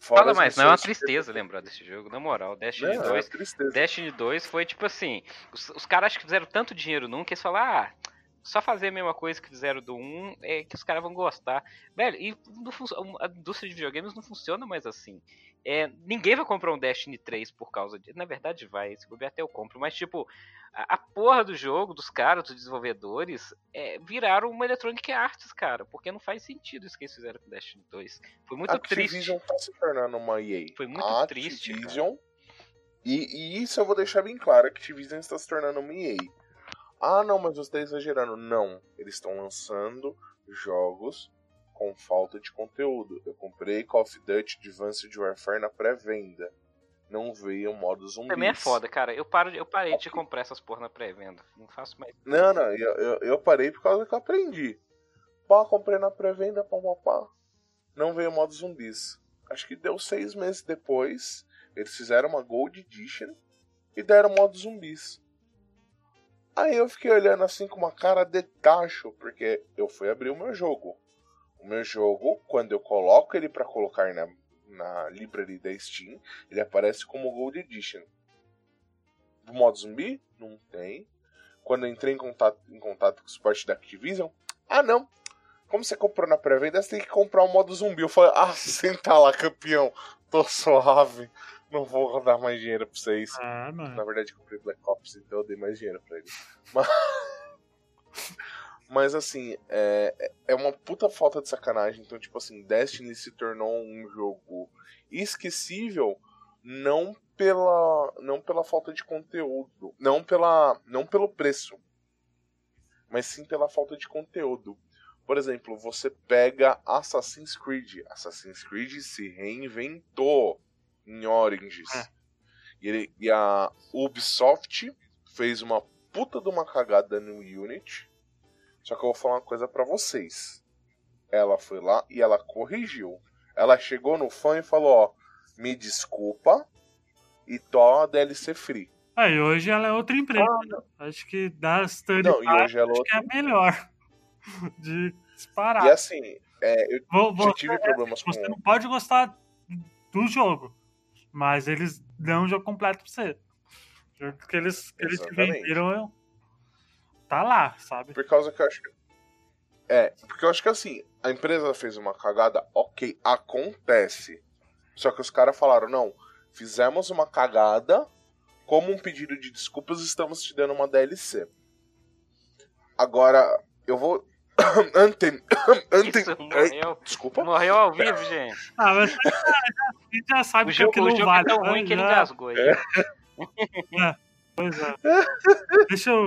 C: Fora
B: Fala mais, não é uma tristeza lembrar desse jogo, na moral. Destiny
C: Não, é uma
B: 2
C: tristeza.
B: Destiny 2 foi tipo assim: os, os caras acho que fizeram tanto dinheiro num que eles falaram, ah, só fazer a mesma coisa que fizeram do 1 é que os caras vão gostar. Velho, e a indústria de videogames não funciona mais assim. É, ninguém vai comprar um Destiny 3 por causa disso. Na verdade, vai, se bobear até eu compro. Mas, tipo, a, a porra do jogo, dos caras, dos desenvolvedores, é, viraram uma Electronic Arts, cara. Porque não faz sentido isso que eles fizeram com Destiny 2. Foi muito
C: a
B: triste.
C: Activision tá se tornando uma EA.
B: Foi muito
C: a
B: triste.
C: Activision, e, e isso eu vou deixar bem claro, a Activision está se tornando uma EA. Ah, não, mas você está exagerando. Não, eles estão lançando jogos com falta de conteúdo. Eu comprei Call of Duty Advanced Warfare na pré-venda. Não veio o modo zumbi.
B: Também é foda, cara. Eu, paro, eu parei de comprar essas porra na pré-venda. Não faço mais.
C: Não, não, eu, eu, eu parei por causa que eu aprendi. Pá, comprei na pré-venda, pá, pá, pá. Não veio o modo zumbis. Acho que deu seis meses depois. Eles fizeram uma Gold Edition e deram modo zumbis. Aí eu fiquei olhando assim com uma cara de tacho, porque eu fui abrir o meu jogo. O meu jogo, quando eu coloco ele para colocar na, na library da Steam, ele aparece como Gold Edition. Do modo zumbi? Não tem. Quando eu entrei em contato, em contato com o suporte da Activision, ah não. Como você comprou na pré-venda, você tem que comprar o modo zumbi. Eu falei, ah, [LAUGHS] senta lá, campeão. Tô suave. Não vou dar mais dinheiro pra vocês.
A: Ah, mano.
C: Na verdade, eu comprei Black Ops, então eu dei mais dinheiro pra ele. Mas, [LAUGHS] Mas, assim, é, é uma puta falta de sacanagem. Então, tipo assim, Destiny se tornou um jogo esquecível não pela, não pela falta de conteúdo, não, pela, não pelo preço, mas sim pela falta de conteúdo. Por exemplo, você pega Assassin's Creed. Assassin's Creed se reinventou em Origins.
A: É.
C: E, ele- e a Ubisoft fez uma puta de uma cagada no Unity. Só que eu vou falar uma coisa pra vocês. Ela foi lá e ela corrigiu. Ela chegou no fã e falou: Ó, me desculpa e tó a DLC free.
A: Ah, e hoje ela é outra empresa.
C: Ah,
A: Acho que das third
C: Não, e hoje ela
A: acho que é melhor [LAUGHS] de disparar.
C: E assim, é, eu
A: Vo-
C: já
A: Você,
C: tive problemas com.
A: você não pode gostar do jogo, mas eles dão o jogo completo pra você. O jogo que eles, que eles te venderam tá lá, sabe?
C: Por causa que eu acho que. É, porque eu acho que assim, a empresa fez uma cagada, ok, acontece. Só que os caras falaram, não, fizemos uma cagada, como um pedido de desculpas, estamos te dando uma DLC. Agora, eu vou. [COUGHS] Antem. Antem. [COUGHS]
B: Isso,
C: Ai,
B: morreu.
C: Desculpa.
B: Morreu ao vivo, gente.
A: Ah, mas a gente já sabe
B: O
A: que
B: jogo,
A: aquilo
B: o
A: não
B: jogo
A: vale.
B: é tão
A: né?
B: ruim que ele
A: Já-
B: engasgou aí. [LAUGHS]
A: Pois é. Deixa eu,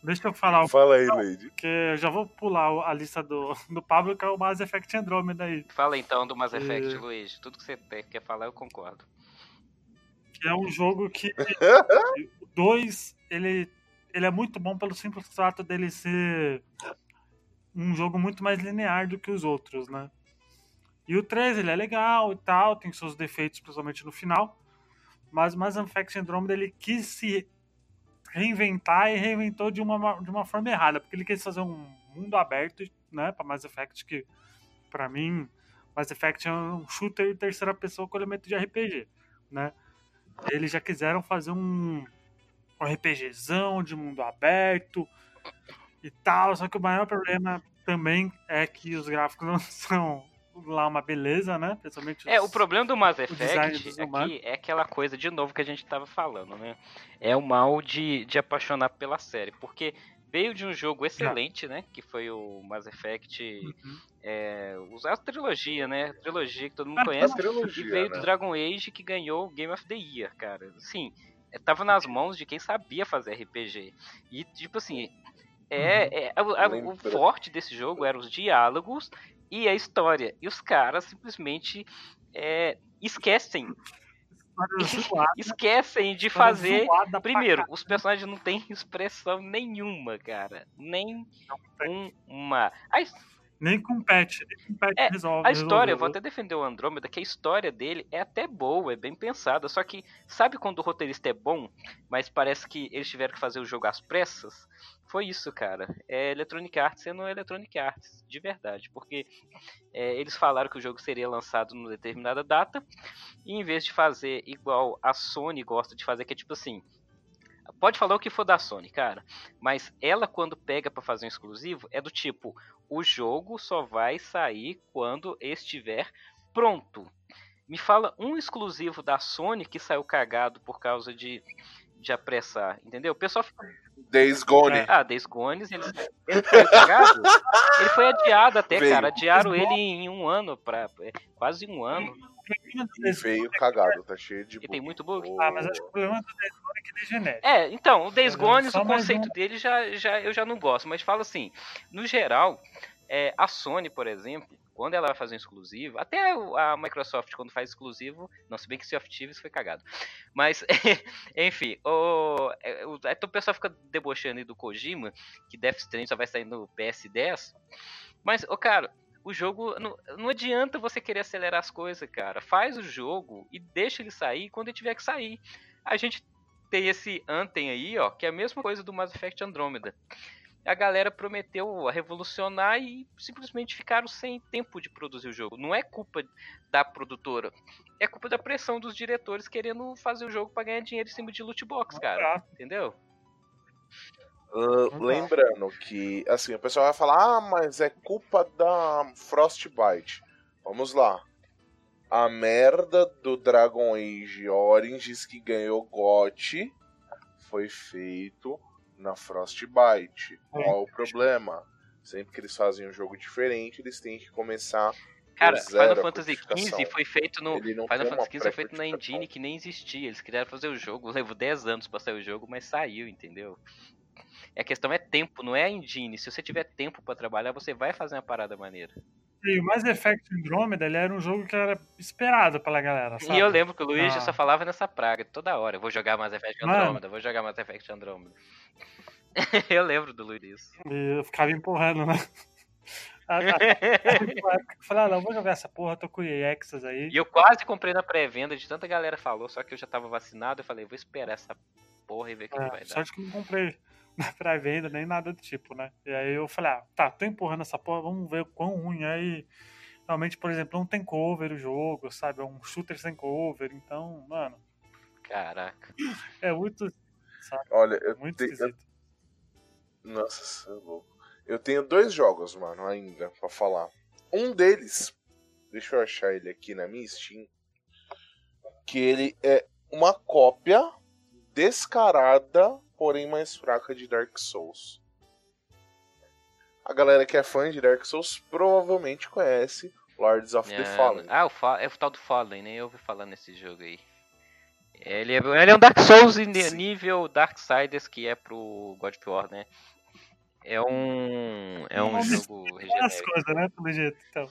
A: deixa eu falar,
C: Fala aí, Lady.
A: porque eu já vou pular a lista do, do Pablo, que é o Mass Effect Andromeda aí.
B: Fala então do Mass Effect,
A: É.
B: Luigi. Tudo que você tem- quer falar, eu concordo.
A: Que é um jogo que [LAUGHS] o 2, ele, ele é muito bom pelo simples fato dele ser um jogo muito mais linear do que os outros, né? E o 3, ele é legal e tal, tem seus defeitos, principalmente no final. Mas o Mass Effect Andromeda, ele quis se reinventar e reinventou de uma, de uma forma errada, porque ele quis fazer um mundo aberto, né, para Mass Effect, que pra mim, Mass Effect é um shooter em terceira pessoa com elemento de RPG, né? Eles já quiseram fazer um, um RPGzão de mundo aberto e tal, só que o maior problema também é que os gráficos [LAUGHS] não são lá uma beleza, né? Principalmente
B: É,
A: os-
B: o problema do Mass Effect aqui
A: humanos.
B: é aquela coisa, de novo, que a gente tava falando, né? É o mal de, de apaixonar pela série. Porque veio de um jogo excelente, né? Que foi o Mass Effect.
A: Uhum.
B: É, a trilogia, né? A trilogia que todo mundo
A: Ah,
B: conhece. E veio
C: né?
B: do Dragon Age que ganhou o Game of the Year, cara. Sim, é, tava nas mãos de quem sabia fazer RPG. E, tipo assim, é, é- a- a- o forte desse jogo eram os diálogos e a história. E os caras simplesmente é, esquecem, [LAUGHS] esquecem de fazer. Primeiro, os personagens não têm expressão nenhuma, cara. Nem uma. A
A: Nem com patch, nem com patch
B: É,
A: resolve.
B: A história, eu vou até defender o Andrômeda, que a história dele é até boa, é bem pensada. Só que, sabe quando o roteirista é bom, mas parece que eles tiveram que fazer o jogo às pressas? Foi isso, cara. É Electronic Arts sendo Electronic Arts, de verdade. Porque é, eles falaram que o jogo seria lançado numa determinada data, e em vez de fazer igual a Sony gosta de fazer, que é tipo assim. Pode falar o que for da Sony, cara. Mas ela, quando pega pra fazer um exclusivo, é do tipo: o jogo só vai sair quando estiver pronto. Me fala um exclusivo da Sony que saiu cagado por causa de, de apressar, entendeu? O pessoal fica.
C: Days Gone.
B: Ah, Days Gone, ele, ele foi cagado? Ele foi adiado até,
C: Veio.
B: cara. Adiaram ele em um ano, pra, é, quase um ano.
C: E veio cagado, tá cheio de
B: E tem
C: bug.
B: muito bug.
A: Ah, mas acho que o problema do Days Gone é que ele é genérico.
B: É, então, o Days
A: É,
B: Gone, o conceito
A: um.
B: dele já, já, eu já não gosto, mas fala assim, no geral, é, a Sony, por exemplo, quando ela vai fazer um exclusivo, até o- a Microsoft quando faz exclusivo, não, se bem que Sea of Thieves foi cagado, mas, [LAUGHS] enfim, o, é, o, o pessoal fica debochando aí do Kojima, que Death Stranding só vai sair no PS10, mas, ô cara, o jogo, não, não adianta você querer acelerar as coisas, cara, faz o jogo e deixa ele sair quando ele tiver que sair. A gente tem esse Anthem aí, ó, que é a mesma coisa do Mass Effect Andromeda. A galera prometeu revolucionar e simplesmente ficaram sem tempo de produzir o jogo. Não é culpa da produtora, é culpa da pressão dos diretores querendo fazer o jogo pra ganhar dinheiro em cima de loot box, cara. Entendeu?
C: Lembrando que, assim, o pessoal vai falar, ah, mas é culpa da Frostbite. Vamos lá. A merda do Dragon Age Origins que ganhou GOT foi feito na Frostbite. Qual o problema? Sempre que eles fazem um jogo diferente, eles têm que começar.
B: Cara, Final
C: a
B: Fantasy. XV foi feito no. Final Fantasy XV foi feito na engine que nem existia. Eles queriam fazer o jogo, [LAUGHS] levou 10 anos pra sair o jogo, mas saiu, entendeu? A questão é tempo, não é a engine. Se você tiver tempo pra trabalhar, você vai fazer uma parada maneira.
A: E o Mass Effect Andromeda, ele era um jogo que era esperado pela galera, sabe?
B: E eu lembro que o Luigi
A: Ah.
B: só falava nessa praga toda hora. Vou jogar Mass Effect
A: Mano.
B: Andromeda, vou jogar Mass Effect Andromeda. [LAUGHS] eu lembro do Luigi disso.
A: E eu ficava empurrando, né? [LAUGHS] Ah, tá. Falei, ah, não, vou jogar essa porra, tô com o EXs aí.
B: E eu quase comprei na pré-venda, de tanta galera falou, só que eu já tava vacinado. Eu falei, vou esperar essa porra e ver o que, que vai
A: É,
B: dar.
A: sorte que eu não comprei na pré-venda, nem nada do tipo, né? E aí eu falei, ah, tá, tô empurrando essa porra, vamos ver o quão ruim é. E realmente, por exemplo, não tem cover o jogo, sabe? É um shooter sem cover, então, mano,
B: Caraca.
A: é muito,
C: Olha, eu
A: muito
C: tenho.
A: esquisito.
C: Nossa, você é louco. Eu tenho dois jogos, mano, ainda pra falar. Um deles, deixa eu achar ele aqui na minha Steam, que ele é uma cópia descarada, porém mais fraca de Dark Souls. A galera que é fã de Dark Souls provavelmente conhece Lords of
B: É,
C: the Fallen.
B: Ah, o Fa- é o tal do Fallen, nem eu ouvi falar nesse jogo aí. Ele é, ele é um Dark Souls em
C: Sim.
B: nível Darksiders, que é pro God of War, né? É um. É um jogo
A: As coisas, né? Pelo jeito. Então.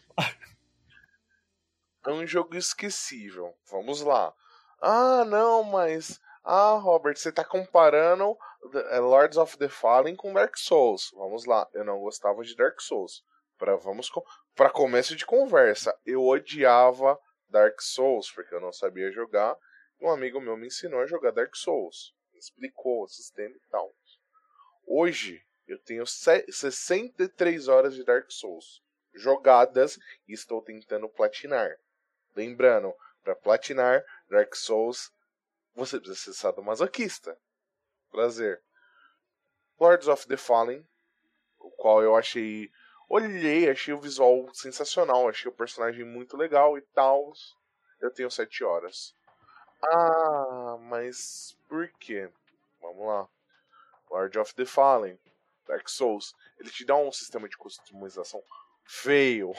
C: É um jogo esquecível. Vamos lá. Ah, não, mas. Ah, Robert, você tá comparando eh, Lords of the Fallen com Dark Souls. Vamos lá. Eu não gostava de Dark Souls. Pra, vamos pra começo de conversa, eu odiava Dark Souls, porque eu não sabia jogar. Um amigo meu me ensinou a jogar Dark Souls. Me explicou o sistema e tal. Hoje, eu tenho se- 63 horas de Dark Souls jogadas e estou tentando platinar. Lembrando, para platinar Dark Souls, você precisa ser sadomasoquista. Prazer. Lords of the Fallen, o qual eu achei. Olhei, achei o visual sensacional, achei o personagem muito legal e tal. Eu tenho 7 horas. Ah, mas por quê? Vamos lá. Lord of the Fallen, Dark Souls, ele te dá um sistema de customização feio.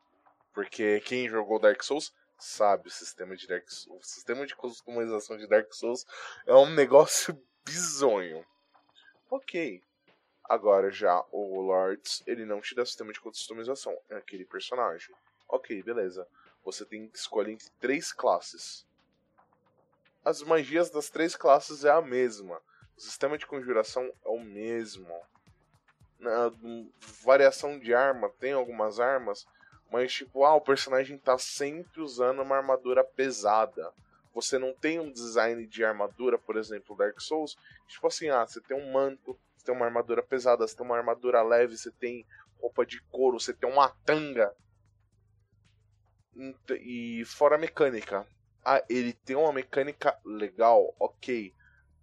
C: [LAUGHS] Porque quem jogou Dark Souls sabe o sistema de Dark Souls. O sistema de customização de Dark Souls é um negócio [LAUGHS] bizonho. Ok. Agora já o Lords, ele não te dá sistema de customização. É aquele personagem. Ok, beleza. Você tem que escolher entre três classes. As magias das três classes é a mesma. O sistema de conjuração é o mesmo. Na variação de arma, tem algumas armas, mas tipo, ah, o personagem tá sempre usando uma armadura pesada. Você não tem um design de armadura, por exemplo, Dark Souls, tipo assim, ah, você tem um manto, você tem uma armadura pesada, você tem uma armadura leve, você tem roupa de couro, você tem uma tanga. E fora a mecânica. Ah, ele tem uma mecânica legal, ok.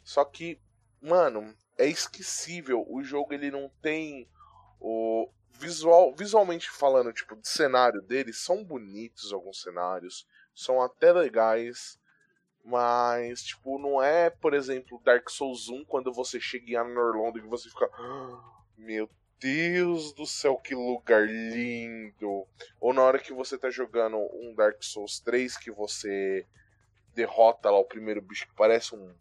C: Só que, mano, é esquecível. O jogo ele não tem o visual, visualmente falando, tipo, de cenário dele, são bonitos alguns cenários, são até legais, mas tipo, não é, por exemplo, Dark Souls 1 quando você chega em Anorlondo e você fica, "Ah, meu Deus do céu, que lugar lindo. Ou na hora que você tá jogando um Dark Souls 3 que você derrota lá o primeiro bicho que parece um,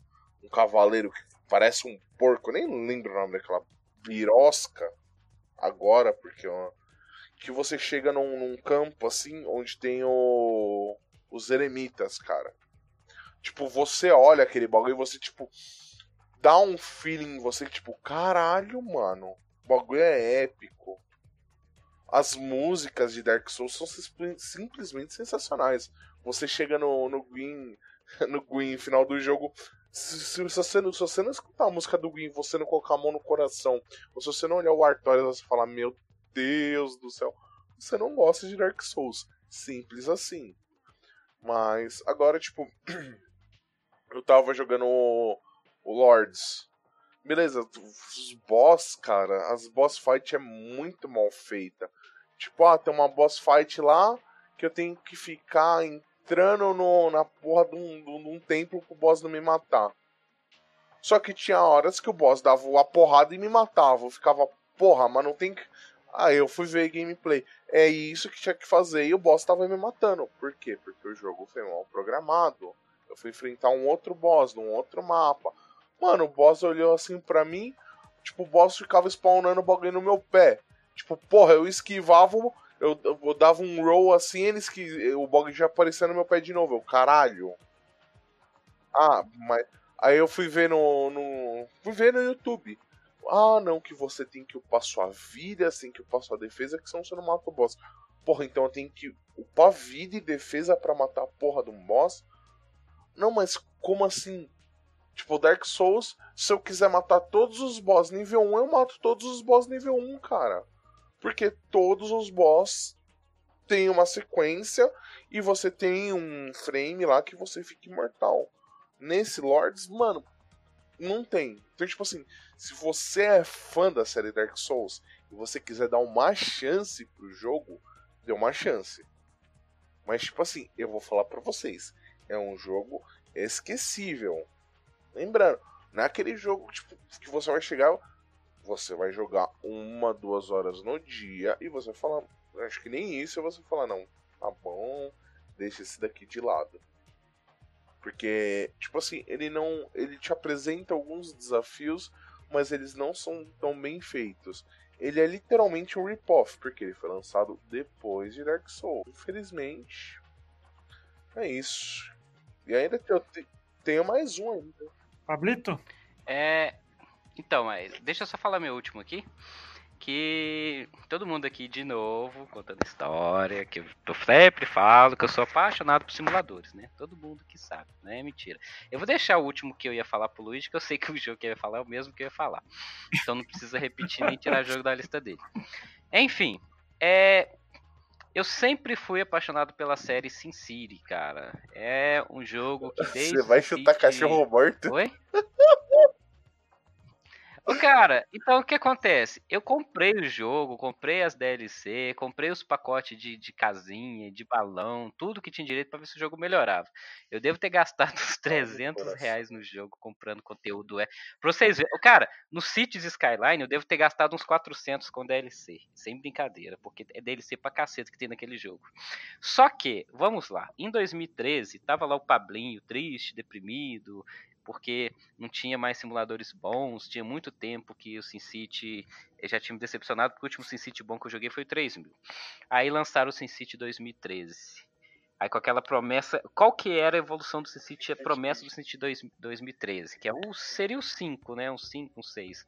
C: um cavaleiro que parece um porco, nem lembro o nome daquela birosca agora, porque ó, que você chega num, num campo assim onde tem o, os eremitas, cara. Tipo, você olha aquele bagulho e você, tipo, dá um feeling em você tipo, caralho, mano, o bagulho é épico. As músicas de Dark Souls são simple- simplesmente sensacionais. Você chega no, no Gwyn, [LAUGHS] no Gwyn, final do jogo. Se, se, se você, não- se você não escutar a música do Gwyn, você não colocar a mão no coração, ou se você não olhar o Artorias e você falar, meu Deus do céu, você não gosta de Dark Souls. Simples assim. Mas agora, tipo, [CLEARS THROAT] eu tava jogando o, o Lords. Beleza, os boss, cara, as boss fight é muito mal feita. Tipo, ah, tem uma boss fight lá que eu tenho que ficar entrando no, na porra de um, de um- templo pro boss não me matar. Só que tinha horas que o boss dava a porrada e me matava. Eu ficava, porra, mas não tem que. Aí eu fui ver gameplay. É isso que tinha que fazer e o boss tava me matando. Por quê? Porque o jogo foi mal programado. Eu fui enfrentar um outro boss num outro mapa. Mano, o boss olhou assim pra mim. Tipo, o boss ficava spawnando o bagulho no meu pé. Tipo, porra, eu esquivava, eu, eu dava um roll assim, eles que o bagulho já aparecia no meu pé de novo. Eu, caralho. Ah, mas. Aí eu fui ver no, no. Fui ver no YouTube. Ah, não, que você tem que upar sua vida, tem que upar sua defesa, que senão você não mata o boss. Porra, então eu tenho que upar vida e defesa pra matar a porra de um boss? Não, mas como assim? Tipo, Dark Souls, se eu quiser matar todos os boss nível 1, eu mato todos os boss nível 1, cara. Porque todos os boss têm uma sequência e você tem um frame lá que você fica imortal. Nesse Lords, mano, não tem. Então, tipo assim, se você é fã da série Dark Souls e você quiser dar uma chance pro jogo, dê uma chance. Mas, tipo assim, eu vou falar pra vocês: é um jogo esquecível. Lembrando, não é aquele jogo tipo, que você vai chegar. Você vai jogar uma, duas horas no dia e você fala. Acho que nem isso você falar, não. Tá bom, deixa esse daqui de lado. Porque, tipo assim, ele não. Ele te apresenta alguns desafios, mas eles não são tão bem feitos. Ele é literalmente um rip-off, porque ele foi lançado depois de Dark Souls. Infelizmente, é isso. E ainda eu tenho mais um ainda.
A: Pablito?
B: É. Então, mas deixa eu só falar meu último aqui. Que todo mundo aqui de novo contando história, que eu sempre falo que eu sou apaixonado por simuladores, né? Todo mundo que sabe, não é mentira. Eu vou deixar o último que eu ia falar pro Luiz, que eu sei que o jogo que eu ia falar é o mesmo que eu ia falar. Então não precisa repetir nem tirar jogo da lista dele. Enfim, é, eu sempre fui apaixonado pela série Sin City, cara. É um jogo que desde.
C: Você vai chutar cachorro morto?
B: Oi? [LAUGHS] Ô, cara, então o que acontece? Eu comprei o jogo, comprei as DLC, comprei os pacotes de, de casinha, de balão, tudo que tinha direito para ver se o jogo melhorava. Eu devo ter gastado [LAUGHS] uns 300 reais no jogo comprando conteúdo. É, pra vocês verem. Cara, no Cities Skyline eu devo ter gastado uns 400 com DLC. Sem brincadeira, porque é DLC pra cacete que tem naquele jogo. Só que, vamos lá, em 2013, tava lá o Pablinho triste, deprimido, porque não tinha mais simuladores bons, tinha muito tempo que o SimCity já tinha me decepcionado, porque o último SimCity bom que eu joguei foi o 3000. Aí lançaram o SimCity 2013. Aí com aquela promessa, qual que era a evolução do SimCity, a promessa do SimCity 2013, que é o seria o 5, né, um 5, um 6.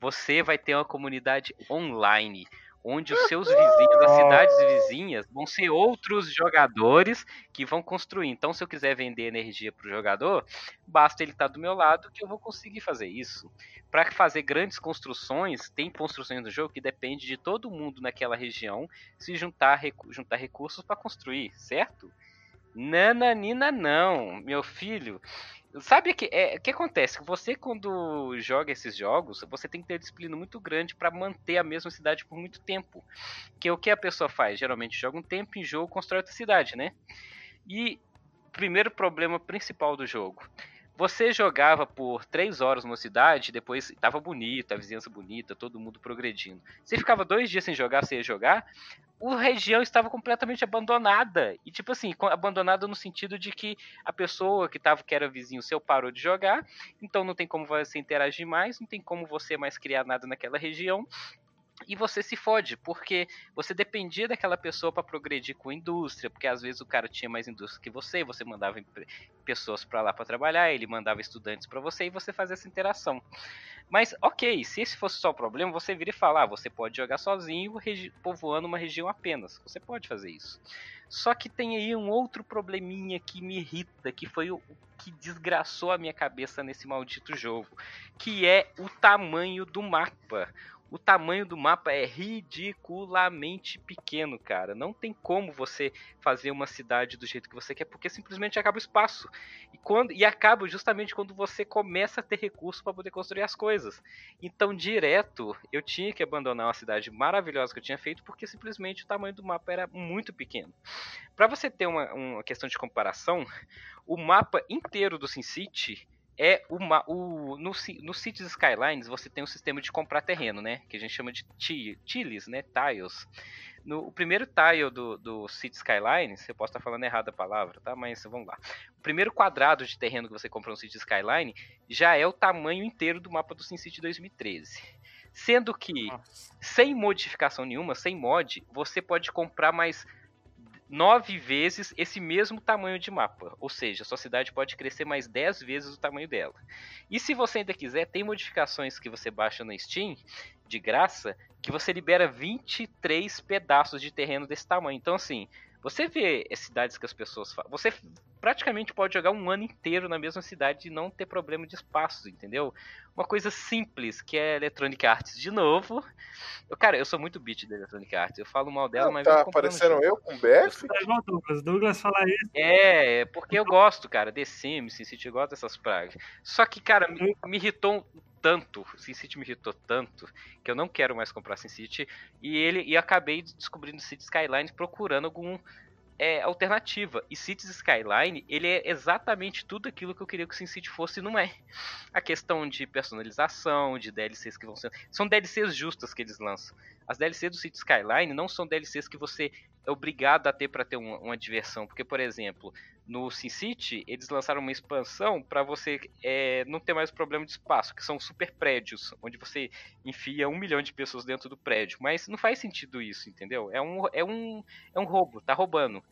B: Você vai ter uma comunidade online, onde os seus vizinhos, as cidades vizinhas, vão ser outros jogadores que vão construir. Então, se eu quiser vender energia para o jogador, basta ele estar tá do meu lado que eu vou conseguir fazer isso. Para fazer grandes construções, tem construções no jogo que depende de todo mundo naquela região se juntar, juntar recursos para construir, certo? Nananina não, meu filho. Sabe o que, é, que acontece? Você, quando joga esses jogos, você tem que ter disciplina muito grande para manter a mesma cidade por muito tempo. Que é o que a pessoa faz? Geralmente joga um tempo em jogo, constrói outra cidade, né? E primeiro problema principal do jogo. Você jogava por três horas numa cidade, depois estava bonita, a vizinhança bonita, todo mundo progredindo. Você ficava dois dias sem jogar, você ia jogar, a região estava completamente abandonada. E tipo assim, abandonada no sentido de que a pessoa que tava, que era vizinho seu parou de jogar, então não tem como você interagir mais, não tem como você mais criar nada naquela região e você se fode, porque você dependia daquela pessoa para progredir com a indústria, porque às vezes o cara tinha mais indústria que você, você mandava pessoas para lá para trabalhar, ele mandava estudantes para você e você fazia essa interação. Mas ok, se esse fosse só o problema, você vira e fala, ah, você pode jogar sozinho, povoando uma região apenas. Você pode fazer isso. Só que tem aí um outro probleminha que me irrita, que foi o que desgraçou a minha cabeça nesse maldito jogo, que é o tamanho do mapa o tamanho do mapa é ridiculamente pequeno, cara. Não tem como você fazer uma cidade do jeito que você quer, porque simplesmente acaba o espaço. E, quando, e acaba justamente quando você começa a ter recurso para poder construir as coisas. Então, direto, eu tinha que abandonar uma cidade maravilhosa que eu tinha feito, porque simplesmente o tamanho do mapa era muito pequeno. Para você ter uma, uma questão de comparação, o mapa inteiro do SimCity é uma, o, no, no Cities Skylines você tem um sistema de comprar terreno, né? Que a gente chama de tiles, né? Tiles. No o primeiro tile do, do City Skylines, eu posso estar falando errado a palavra, tá? Mas vamos lá. O primeiro quadrado de terreno que você compra no City Skyline já é o tamanho inteiro do mapa do SimCity 2013. Sendo que, sem modificação nenhuma, sem mod, você pode comprar mais nove vezes esse mesmo tamanho de mapa. Ou seja, sua cidade pode crescer mais 10 vezes o tamanho dela. E se você ainda quiser, tem modificações que você baixa na Steam, de graça, que você libera 23 pedaços de terreno desse tamanho. Então, assim, você vê as cidades que as pessoas fazem. Você praticamente pode jogar um ano inteiro na mesma cidade e não ter problema de espaço, entendeu? Uma coisa simples que é Electronic Arts de novo. Eu, cara, eu sou muito beat da Electronic Arts. Eu falo mal dela, não, mas.
C: Tá aparecendo eu com BF?
A: Eu Douglas. Douglas fala isso.
B: É, porque eu gosto, cara, The Sims, SimCity, gosto dessas pragas. Só que, cara, me, me irritou tanto, SimCity me irritou tanto, que eu não quero mais comprar SimCity. E ele e acabei descobrindo City Skylines procurando algum é, alternativa. E Cities Skyline, ele é exatamente tudo aquilo que eu queria que o SimCity fosse e não é. A questão de personalização, de DLCs que vão ser... São DLCs justas que eles lançam. As DLCs do Cities Skyline não são DLCs que você é obrigado a ter para ter uma, uma, diversão. Porque, por exemplo, no SimCity, eles lançaram uma expansão para você é, não ter mais problema de espaço, que são super prédios, onde você enfia um milhão de pessoas dentro do prédio. Mas não faz sentido isso, entendeu? É um, é um, é um roubo, tá roubando.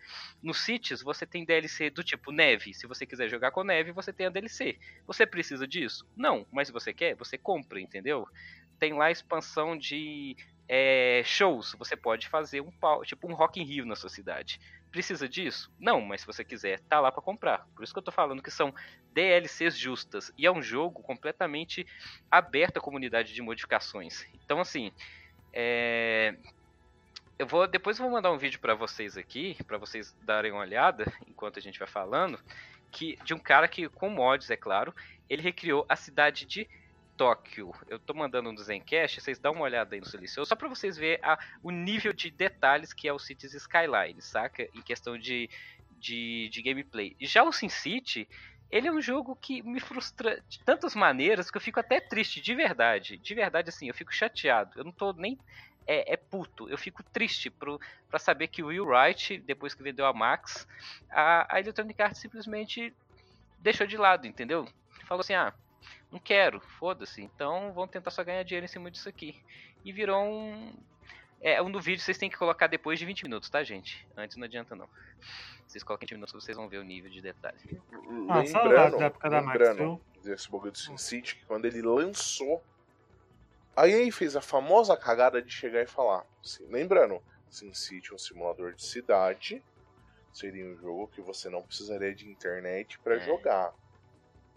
B: No Cities, você tem DLC do tipo neve. Se você quiser jogar com neve, você tem a DLC. Você precisa disso? Não, mas se você quer, você compra, entendeu? Tem lá a expansão de é, shows, você pode fazer um tipo um Rock in Rio na sua cidade. Precisa disso? Não, mas se você quiser, tá lá para comprar. Por isso que eu tô falando que são DLCs justas e é um jogo completamente aberto à comunidade de modificações. Então assim, é... eu vou depois eu vou mandar um vídeo para vocês aqui, para vocês darem uma olhada enquanto a gente vai falando, que de um cara que com mods, é claro, ele recriou a cidade de Tóquio. Eu tô mandando um Zencast, vocês dão uma olhada aí no silencioso, só para vocês verem a, o nível de detalhes que é o Cities Skyline, saca? Em questão de, de, de gameplay. Já o SimCity, ele é um jogo que me frustra de tantas maneiras que eu fico até triste, de verdade. De verdade, assim, eu fico chateado. Eu não tô nem. É, é puto. Eu fico triste pro, pra saber que o Will Wright, depois que vendeu a Max, a, a Electronic Arts simplesmente deixou de lado, entendeu? Falou assim: ah, não quero, foda-se. Então vamos tentar só ganhar dinheiro em cima disso aqui. E virou um. É, um do vídeo vocês têm que colocar depois de 20 minutos, tá, gente? Antes não adianta não. Vocês colocam 20 minutos vocês vão ver o nível de detalhe.
C: Ah, lembrando, da época da lembrando desse bagulho do SimCity, que quando ele lançou, a EA fez a famosa cagada de chegar e falar, assim, lembrando, SimCity é um simulador de cidade, seria um jogo que você não precisaria de internet para é. jogar.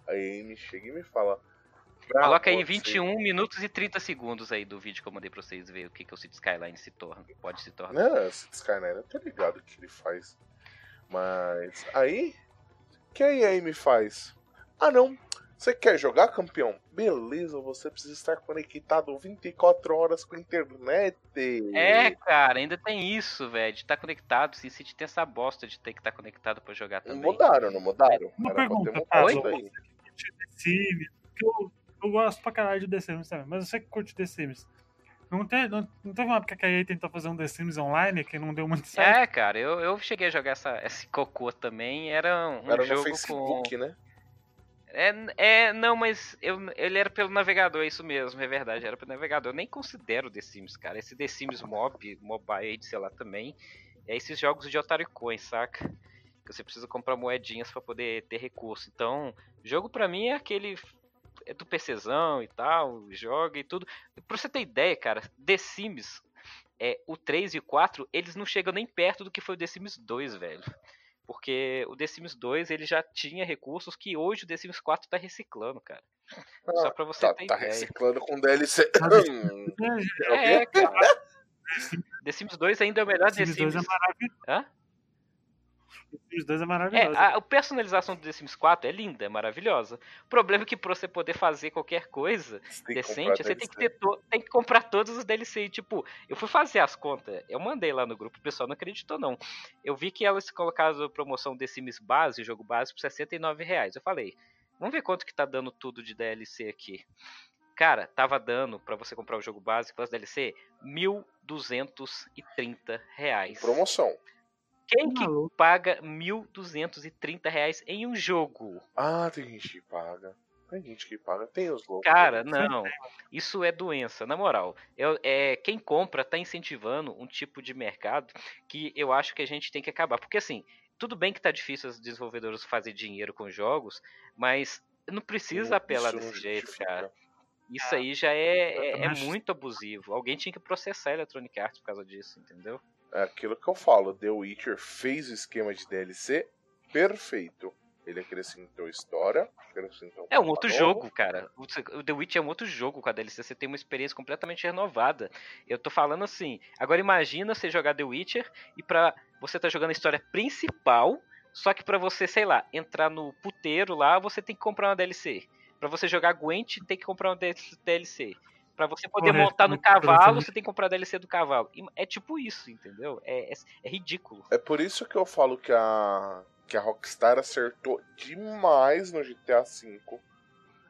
C: Aí me chega e me fala.
B: Coloca aí 21 ser... minutos e 30 segundos aí do vídeo que eu mandei pra vocês ver o que, que o City Skyline se torna. Pode se tornar.
C: Não, o City Skyline eu tô ligado o que ele faz. Mas aí. que aí aí me faz? Ah não, você quer jogar, campeão? Beleza, você precisa estar conectado 24 horas com a internet.
B: É, cara, ainda tem isso, velho, de estar conectado. Se City tem essa bosta de ter que estar conectado para jogar também.
C: Não mudaram, não mudaram?
A: Uma Era pergunta, Oi? The Sims, eu, eu gosto pra caralho de The Sims também, mas você que curte The Sims. Não, te, não, não teve uma época que a EA tentou fazer um The Sims online que não deu muito certo?
B: É, cara, eu, eu cheguei a jogar essa, esse cocô também. Era um
C: era
B: jogo
C: no Facebook,
B: com...
C: né?
B: É, é, não, mas eu, ele era pelo navegador, é isso mesmo, é verdade, era pelo navegador. Eu nem considero The Sims, cara. Esse The Sims Mob, Mobile, sei lá, também. É esses jogos de Otário Coin, saca? Que você precisa comprar moedinhas para poder ter recurso. Então, jogo para mim é aquele é do PCzão e tal, joga e tudo. Pra você ter ideia, cara, The Sims, é, o 3 e o 4, eles não chegam nem perto do que foi o The Sims 2, velho. Porque o The Sims 2 ele já tinha recursos que hoje o The Sims 4 tá reciclando, cara. Ah, Só pra você
C: tá,
B: ter
C: tá
B: ideia.
C: reciclando com DLC. [LAUGHS]
B: é, cara. The Sims 2 ainda é o melhor The Sims. The Sims
A: 2 é maravilhoso.
B: Hã?
A: Os dois é maravilhoso.
B: É, a personalização do The Sims 4 é linda, é maravilhosa. O problema é que pra você poder fazer qualquer coisa decente, você tem que, ter tem que comprar todos os DLC. Tipo, eu fui fazer as contas, eu mandei lá no grupo, o pessoal não acreditou não. Eu vi que elas colocaram a promoção The Sims base, jogo base, por 69 reais. Eu falei, vamos ver quanto que tá dando tudo de DLC aqui. Cara, tava dando para você comprar o jogo base plus DLC 1.230 reais.
C: Promoção.
B: Quem que paga 1.230 reais em um jogo?
C: Ah, tem gente que paga. Tem gente que paga, tem os loucos.
B: Cara, não. Isso é doença. Na moral, eu, é, quem compra tá incentivando um tipo de mercado que eu acho que a gente tem que acabar. Porque assim, tudo bem que tá difícil os desenvolvedores fazer dinheiro com jogos, mas não precisa apelar desse jeito, cara. Isso aí já é, é, é muito abusivo. Alguém tinha que processar a Electronic Arts por causa disso, entendeu?
C: É aquilo que eu falo, The Witcher fez o esquema de DLC perfeito. Ele acrescentou história, acrescentou
B: É um outro novo. jogo, cara. O The Witcher é um outro jogo com a DLC. Você tem uma experiência completamente renovada. Eu tô falando assim. Agora imagina você jogar The Witcher e pra você tá jogando a história principal, só que para você, sei lá, entrar no puteiro lá, você tem que comprar uma DLC. Para você jogar Gwent, tem que comprar uma DLC. Pra você poder
A: Correto,
B: montar no
A: muito interessante.
B: cavalo, você tem que comprar a DLC do cavalo. É tipo isso, entendeu? É, é, é ridículo.
C: É por isso que eu falo que a, que a Rockstar acertou demais no GTA V.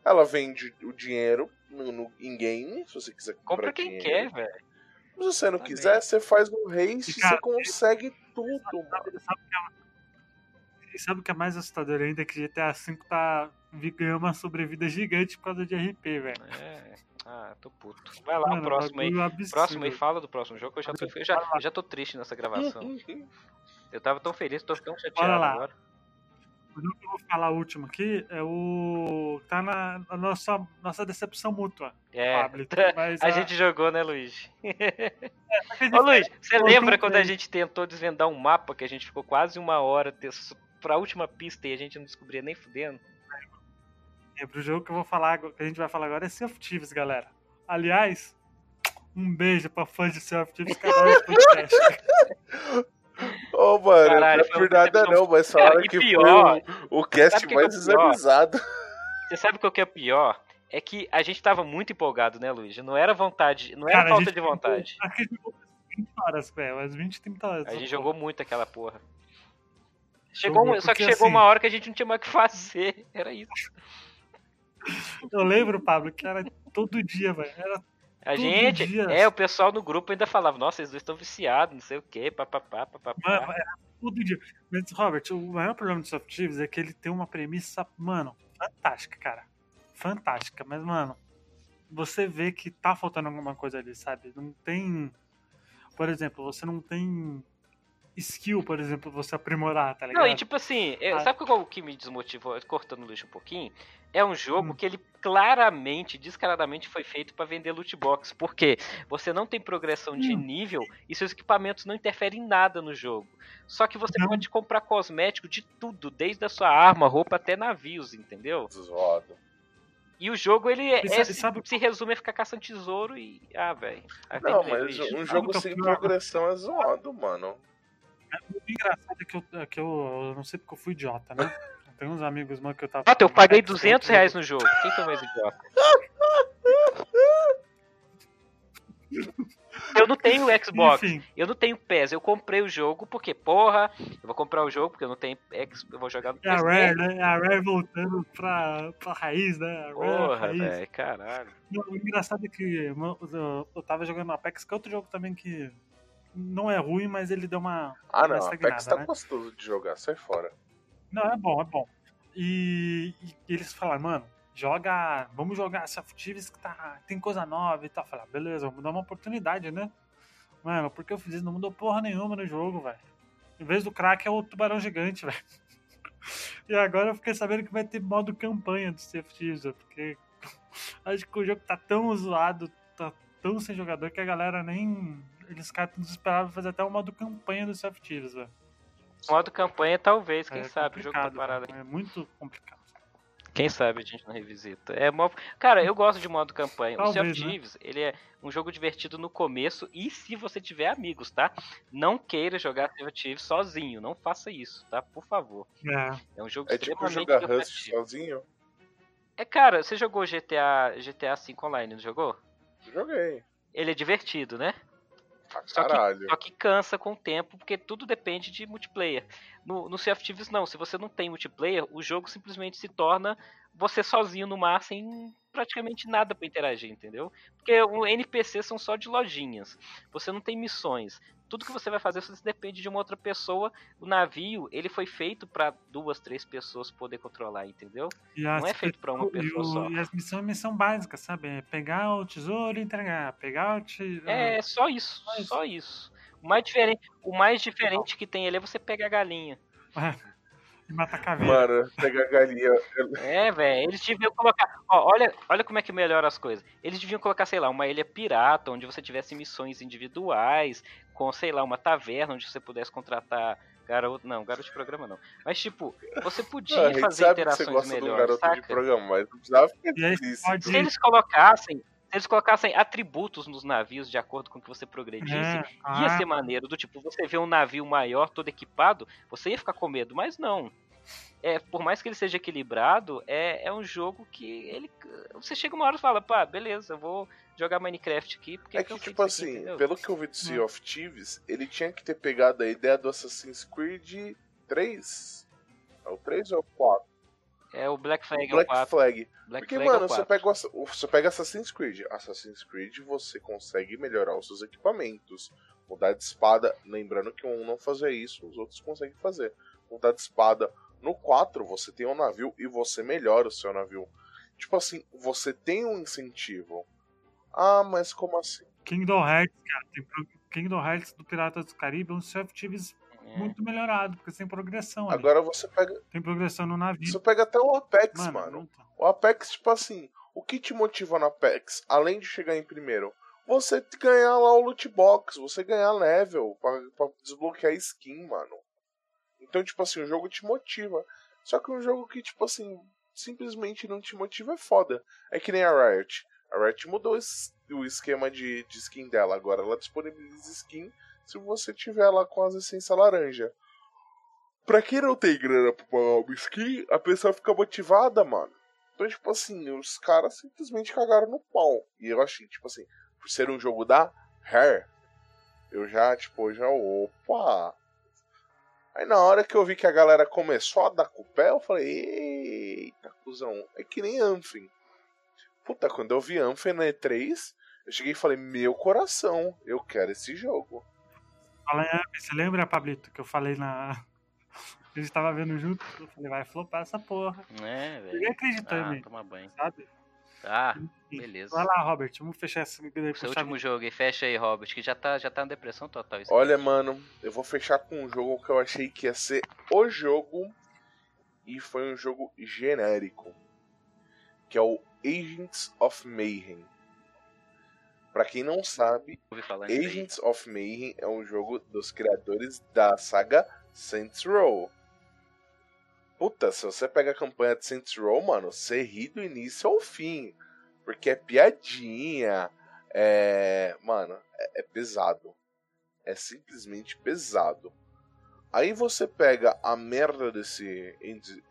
C: Ela vende o dinheiro no, no in-game, se você quiser comprar
B: Compra quem
C: dinheiro.
B: quer, velho.
C: Se você não
B: Também.
C: quiser, você faz um race
A: E, cara,
C: você consegue tudo, mano.
A: Sabe, sabe o que é, sabe o que é mais assustador ainda? É que GTA V tá ganhando uma sobrevida gigante por causa de RP, velho.
B: É. Ah, tô puto. Vai lá,
A: Mano,
B: próximo aí.
A: bagulho absurdo.
B: Próximo aí, fala do próximo jogo. Eu já tô, eu já, eu já tô triste nessa gravação. Eu tava tão feliz, tô tão chateado
A: lá.
B: agora.
A: O jogo que eu vou falar último aqui é o. tá na, nossa, nossa decepção mútua.
B: É.
A: Pablo. [LAUGHS] Mas,
B: A
A: ah,
B: gente jogou, né, Luiz?
A: a [LAUGHS] gente-
B: Ô, Luiz, você
A: eu
B: lembra quando a gente tentou desvendar um mapa que a gente ficou quase uma hora pra última pista e a gente não descobria nem fudendo?
A: Lembro, o jogo que eu vou falar, que a gente vai falar agora é Sea of Thieves, galera. Aliás, um beijo pra fãs de Sea of Thieves, canal de podcast. [LAUGHS]
C: Ô, mano,
B: Caralho,
C: não é por nada
B: decepção.
C: não, mas falaram
B: e
C: que
B: pior,
C: foi o, o cast
B: que é
C: mais desavisado.
B: Você sabe o que é pior? É que a gente tava muito empolgado, né, Luiz? Não era vontade, não era
A: Cara, a
B: falta de vontade.
A: A gente jogou umas 20 horas, velho. Umas 20, 30 horas.
B: A gente jogou muito aquela porra. Chegou,
A: Jogou,
B: só que chegou
A: assim-
B: uma hora que a gente não tinha mais o que fazer. [LAUGHS] Era isso.
A: Eu lembro, Pablo, que era todo dia, velho. Era
B: A
A: Todo
B: gente,
A: dia.
B: é, o pessoal no grupo ainda falava, nossa, eles dois estão viciados, não sei o que, papapá, papapá.
A: Mano, era todo dia. Mas, Robert, o maior problema do Soft é que ele tem uma premissa, mano, fantástica, cara. Fantástica. Mas, mano, você vê que tá faltando alguma coisa ali, sabe? Não tem. Por exemplo, você não tem skill, por exemplo, você aprimorar, tá ligado?
B: Não, e tipo assim, é,
A: Ah.
B: sabe qual que me desmotivou, cortando o lixo um pouquinho? É um jogo
A: Hum.
B: que ele claramente, descaradamente foi feito pra vender loot box. Porque você não tem progressão de
A: Hum.
B: nível e seus equipamentos não interferem em nada no jogo. Só que você
A: Não.
B: pode comprar cosmético de tudo, desde a sua arma, roupa até navios, entendeu?
C: Zoado.
B: E o jogo ele é,
A: E sa-
B: é-
A: e sabe-
B: se resume a ficar caçando tesouro e ah, velho.
C: Não, mas um jogo
A: é o
C: sem
A: pior?
C: progressão é zoado, mano.
A: O engraçado é que, eu, é que eu, eu não sei porque eu fui idiota, né? Tem uns amigos, mano, que eu tava.
B: Puta, eu paguei
A: Xbox,
B: 200
A: eu-
B: reais no jogo. Quem foi mais idiota? Eu não tenho [LAUGHS] Xbox,
A: Enfim,
B: eu não tenho PES, eu comprei o jogo porque, porra, eu vou comprar o jogo porque eu não tenho X, eu vou jogar no
A: é a. Rare, né? É a Rare voltando pra, pra raiz, né? Rare
B: Porra, velho, caralho.
A: O engraçado é que eu, eu, eu tava jogando Apex, que é outro jogo também que não é ruim, mas ele deu uma.
C: Ah, não, Apex tá
A: né?
C: gostoso de jogar, sai fora.
A: Não, é bom, é bom. E, e eles falaram, mano, joga. Vamos jogar Thieves que tá, tem coisa nova e tal. Eu falei, ah, beleza, vamos dar uma oportunidade, né? Mano, porque eu fiz isso? Não mudou porra nenhuma no jogo, velho. Em vez do crack é o tubarão gigante, [LAUGHS] velho. E agora eu fiquei sabendo que vai ter modo campanha do Sea of porque [LAUGHS] acho que o jogo tá tão zoado, tá tão sem jogador que a galera nem. Eles caras tão desesperados fazer até o modo campanha do Sea of Thieves, velho.
B: Modo campanha, talvez, quem
A: É
B: sabe, o jogo tá parado.
A: É muito complicado.
B: Quem sabe a gente não revisita. É mó... Cara, eu gosto de modo campanha. o Sea of
A: Talvez, né?
B: Thieves, ele é um jogo divertido no começo e se você tiver amigos, tá? Não queira jogar Sea of Thieves sozinho, não faça isso, tá? Por favor.
A: É.
B: É um jogo
C: É tipo
B: extremamente
C: jogar Rust sozinho?
B: É, cara, você jogou GTA, GTA V online, não jogou?
C: Joguei.
B: Ele é divertido, né?
C: Ah,
B: Só que-. Só que cansa com o tempo, porque tudo depende de multiplayer. No, no Sea of Thieves, não. Se você não tem multiplayer, o jogo simplesmente se torna você sozinho no mar, sem praticamente nada pra interagir, entendeu? Porque o NPC são só de lojinhas. Você não tem missões. Tudo que você vai fazer, você depende de uma outra pessoa. O navio, ele foi feito pra duas, três pessoas poder controlar, entendeu?
A: E
B: Não é feito pra uma
A: e
B: pessoa
A: o-
B: só.
A: E as missões missão básicas, sabe? É pegar o tesouro e entregar. Pegar o tesouro.
B: É só isso,
A: Só isso.
B: só isso. O mais diferente, o mais diferente que tem ali é você pegar a galinha.
A: E matar caveira.
C: Mano, pegar galinha.
B: É, velho, eles deviam colocar. Ó, olha, olha como é que melhora as coisas. Eles deviam colocar, sei lá, uma ilha pirata, onde você tivesse missões individuais, com, sei lá, uma taverna onde você pudesse contratar garoto. Não, garoto de programa não. Mas, tipo, você [LAUGHS]
C: a
B: podia
C: gente
B: fazer
C: sabe que você
B: interações
C: um
B: melhores,
C: garoto de
B: saca?
C: programa, mas não precisava ficar
A: pode-
B: Se eles colocassem. Se eles colocassem atributos nos navios de acordo com o que você progredisse,
A: É,
B: ia
A: ah,
B: ser maneiro. Do tipo, você vê um navio maior, todo equipado, você ia ficar com medo, mas não. É, por mais que ele seja equilibrado, é, é um jogo que ele. Você chega uma hora e fala, pá, beleza, eu vou jogar Minecraft aqui. Porque
C: é que, tipo assim, aqui, pelo que eu vi do Sea of Thieves, ele tinha que ter pegado a ideia do Assassin's Creed 3. É o 3 ou o 4?
B: É o Black Flag.
C: É Black
B: é
C: Flag. Black Porque, Flag é mano, você, pega, você pega Assassin's Creed. Assassin's Creed você consegue melhorar os seus equipamentos. Mudar de espada. Lembrando que um não fazia isso, os outros conseguem fazer. Mudar de espada. No 4, você tem um navio e você melhora o seu navio. Tipo assim, você tem um incentivo. Ah, mas como assim?
A: Kingdom Hearts, cara, tem Kingdom Hearts do Piratas do Caribe é um self é. muito melhorado, porque tem progressão ali.
C: Agora você pega.
A: Tem progressão no navio.
C: Você pega até o Apex, mano. mano. O Apex, tipo assim, o que te motiva no Apex, além de chegar em primeiro? Você ganhar lá o loot box, você ganhar level pra, pra desbloquear skin, mano. Então, tipo assim, o jogo te motiva. Só que um jogo que, tipo assim, simplesmente não te motiva é foda. É que nem a Riot. A Riot mudou o esquema de, de skin dela. Agora ela disponibiliza skin se você tiver lá com as essências laranja. Pra quem não tem grana pra pagar uma skin, a pessoa fica motivada, mano. Então, tipo assim, os caras simplesmente cagaram no pau. E eu achei, tipo assim, por ser um jogo da Rare, eu já, tipo, já, opa. Aí na hora que eu vi que a galera começou a dar com o pé, eu falei, eita, cuzão, é que nem Anfim. Puta, quando eu vi Anfim na E3, eu cheguei e falei, meu coração, eu quero esse jogo.
A: Você lembra, Pablito, que eu falei na. [LAUGHS] A gente tava vendo junto, eu falei, vai flopar essa porra.
B: É, velho.
A: Ninguém acredita
B: ah,
A: em mim.
B: Toma banho.
A: Sabe?
B: Ah, beleza.
A: Vai lá, Robert, vamos fechar esse
B: Seu último jogo e fecha aí, Robert, que já tá, já tá na depressão total.
C: Olha, mano, eu vou fechar com um jogo que eu achei que ia ser o jogo e foi um jogo genérico, que é o Agents of Mayhem. Para quem não sabe, Agents of Mayhem é um jogo dos criadores da saga Saints Row. Puta, se você pega a campanha de Saints Row, mano, você ri do início ao fim. Porque é piadinha, é. Mano, é, é pesado. É simplesmente pesado. Aí você pega a merda desse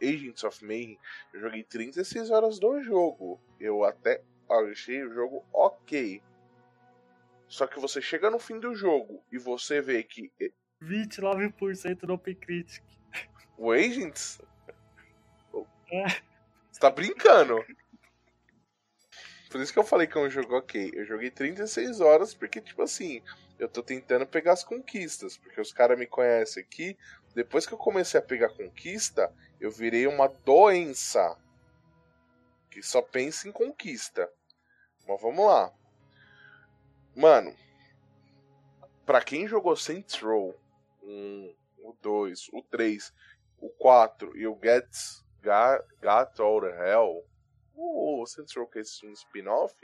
C: Agents of Mayhem. Eu joguei 36 horas do jogo. Eu até achei o jogo ok. Só que você chega no fim do jogo e você vê que.
A: 29% no Open Critic.
C: O Agents? [LAUGHS] Você tá brincando? Por isso que eu falei que é um jogo ok. Eu joguei 36 horas porque, tipo assim, eu tô tentando pegar as conquistas. Porque os caras me conhecem aqui. Depois que eu comecei a pegar conquista, eu virei uma doença. Que só pensa em conquista. Mas vamos lá. Mano, pra quem jogou Saints Row, um, o 2, o 3, o 4 e o Gets Got, All the Hell, o Saints Row que é um spin-off,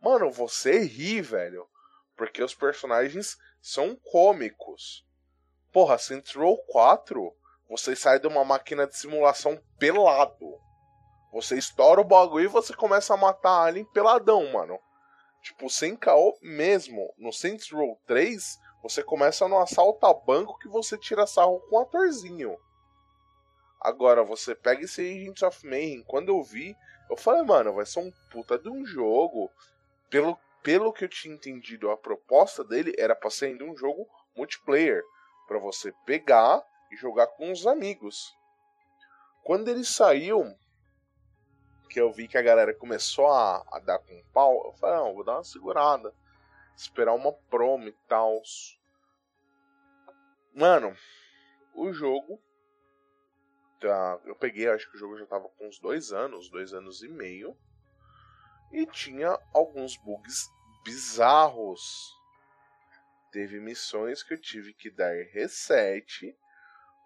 C: mano, você ri, velho. Porque os personagens são cômicos. Porra, Saints Row 4, você sai de uma máquina de simulação pelado. Você estoura o bagulho e você começa a matar alien peladão, mano. Tipo, sem caô mesmo. No Saints Row 3, você começa no assalto a banco que você tira sarro com um atorzinho. Agora, você pega esse Agents of Mayhem. Quando eu vi, eu falei, mano, vai ser um puta de um jogo. Pelo, pelo que eu tinha entendido, a proposta dele era pra ser ainda um jogo multiplayer. para você pegar e jogar com os amigos. Quando ele saiu, que eu vi que a galera começou a, a dar com pau, eu falei, não, vou dar uma segurada. Esperar uma promo e tal. Mano, o jogo. Eu peguei, acho que o jogo já tava com uns dois anos, dois anos e meio. E tinha alguns bugs bizarros. Teve missões que eu tive que dar reset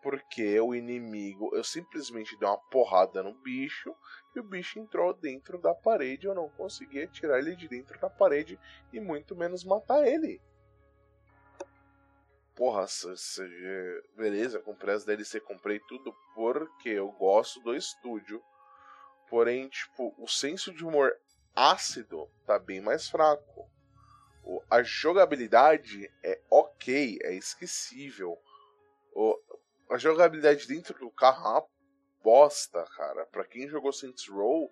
C: porque o inimigo, eu simplesmente dei uma porrada no bicho e o bicho entrou dentro da parede. Eu não conseguia tirar ele de dentro da parede e muito menos matar ele. Porra, beleza, comprei as DLC, comprei tudo porque eu gosto do estúdio. Porém, tipo, o senso de humor ácido tá bem mais fraco. A jogabilidade é ok, é esquecível. A jogabilidade dentro do carro é uma bosta, cara. Pra quem jogou Saints Row.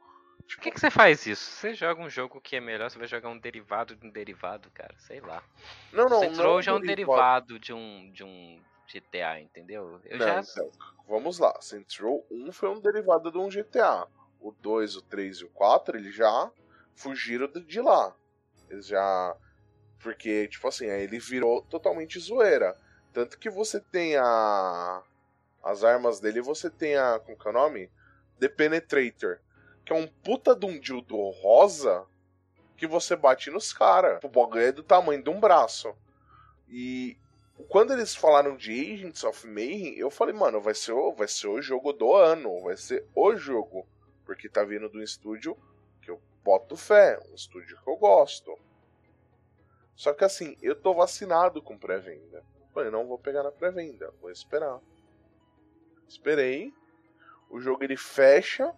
B: Por que, que você faz isso? Você joga um jogo que é melhor, você vai jogar um derivado de um derivado, cara. Sei lá.
C: Não, não,
B: Saints. Row já é um
C: derivado.
B: de um, de um GTA, entendeu? Eu
C: Não,
B: já.
C: então, vamos lá. Saints Row 1 foi um derivado de um GTA. O 2, o 3 e o 4, eles já fugiram de- de lá. Eles já. Porque, tipo assim, aí ele virou totalmente zoeira. Tanto que você tem a. As armas dele, você tem a. Como que é o nome? The Penetrator. Que é um puta de um dildo rosa que você bate nos caras. O bagulho é do tamanho de um braço. E quando eles falaram de Agents of Mayhem, eu falei, mano, vai ser o, vai ser o jogo do ano, vai ser o jogo. Porque tá vindo de um estúdio que eu boto fé, um estúdio que eu gosto. Só que assim, eu tô vacinado com pré-venda. Falei, não vou pegar na pré-venda, vou esperar. Esperei. O jogo ele fecha,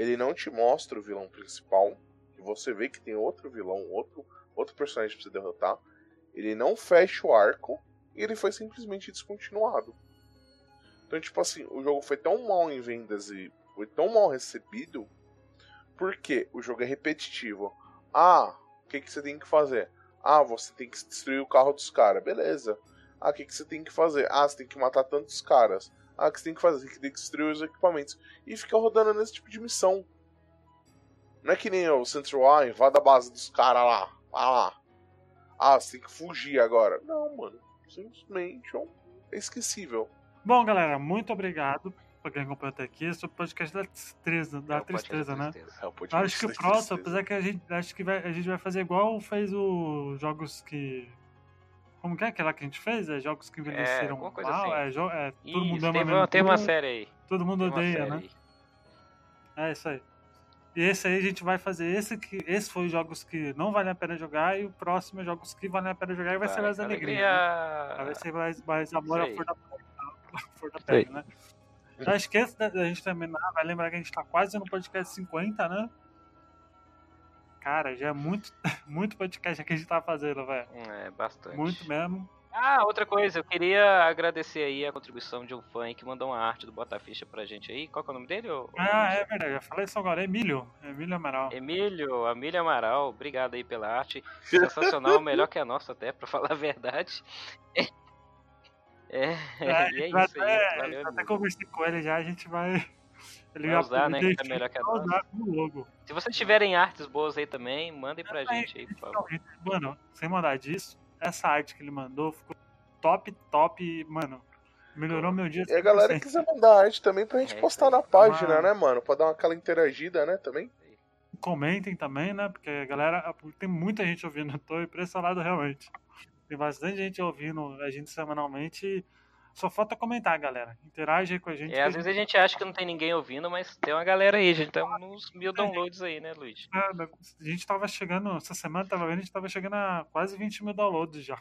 C: ele não te mostra o vilão principal. Você vê que tem outro vilão, outro, outro personagem pra você derrotar. Ele não fecha o arco e ele foi simplesmente descontinuado. Então, tipo assim, o jogo foi tão mal em vendas e foi tão mal recebido porque o jogo é repetitivo. Ah, o que, que você tem que fazer? Ah, você tem que destruir o carro dos caras. Beleza. Ah, o que, que você tem que fazer? Ah, você tem que matar tantos caras. Ah, o que você tem que fazer? Você tem que destruir os equipamentos. E fica rodando nesse tipo de missão. Não é que nem o Central Ah, invada a base dos caras lá. Vai lá. Ah, você tem que fugir agora. Não, mano. Simplesmente é é esquecível.
A: Bom, galera, muito obrigado pra quem acompanhou até aqui. Esse é o podcast da tristeza, da
B: É
A: tristeza, né?
C: É o podcast
A: Acho que o próximo, apesar que a gente, acho que vai, a gente vai fazer igual fez os jogos que. Como que é aquela que a gente fez? É jogos que envelheceram
B: alguma coisa
A: mal?
B: assim.
A: É, jo- é, todo
B: Isso,
A: mundo ama a
B: uma, teve uma série aí.
A: todo mundo
B: Tem
A: odeia, né?
B: aí.
A: É isso aí. E esse aí a gente vai fazer esse que. Esse foi os jogos que não valem a pena jogar, e o próximo é jogos que valem a pena jogar e vai, ser mais alegria.
B: alegria.
A: Né? Vai ser mais, mais amor à flor da pele, flor da pele, né? Já esqueça da da gente terminar, vai lembrar que a gente tá quase no podcast 50, né? Cara, já é muito, [LAUGHS] muito podcast que a gente tá fazendo, velho.
B: É, bastante.
A: Muito mesmo.
B: Ah, outra coisa, eu queria agradecer aí a contribuição de um fã aí que mandou uma arte do Botaficha pra gente aí. Qual que é o nome dele? ô-
A: Ah, é verdade, já falei isso agora. Emílio. Emílio Amaral.
B: Emílio, Amílio Amaral, obrigado aí pela arte. Sensacional, [LAUGHS] melhor que a nossa até, pra falar a verdade. [LAUGHS] É,
A: É,
B: é
A: vai
B: isso aí.
A: até,
B: Valeu,
A: até conversei com ele já, a gente vai. Ele
B: Vai usar, né, que tá melhor que a
A: usar logo.
B: Se vocês tiverem artes boas aí também, mandem pra gente aí, por favor.
A: Mano, sem mandar disso, essa arte que ele mandou ficou top, top. e, Mano, melhorou meu dia.
C: E a galera
A: 100%.
C: quiser mandar arte também pra gente
B: É,
C: postar na página,
A: Uma-
C: né, mano? Pra dar aquela interagida, né, também.
A: Comentem também, né? Porque a galera. Tem muita gente ouvindo, eu tô impressionado realmente. Tem bastante gente ouvindo a gente semanalmente. Só falta comentar, galera. Interage aí com a gente.
B: É, às vezes a gente acha que não tem ninguém ouvindo, mas tem uma galera aí, a gente tá uns
A: É.
B: mil downloads aí, né, Luiz?
A: Ah, A gente tava chegando, essa semana tava vendo, a gente tava chegando a quase 20 mil downloads já.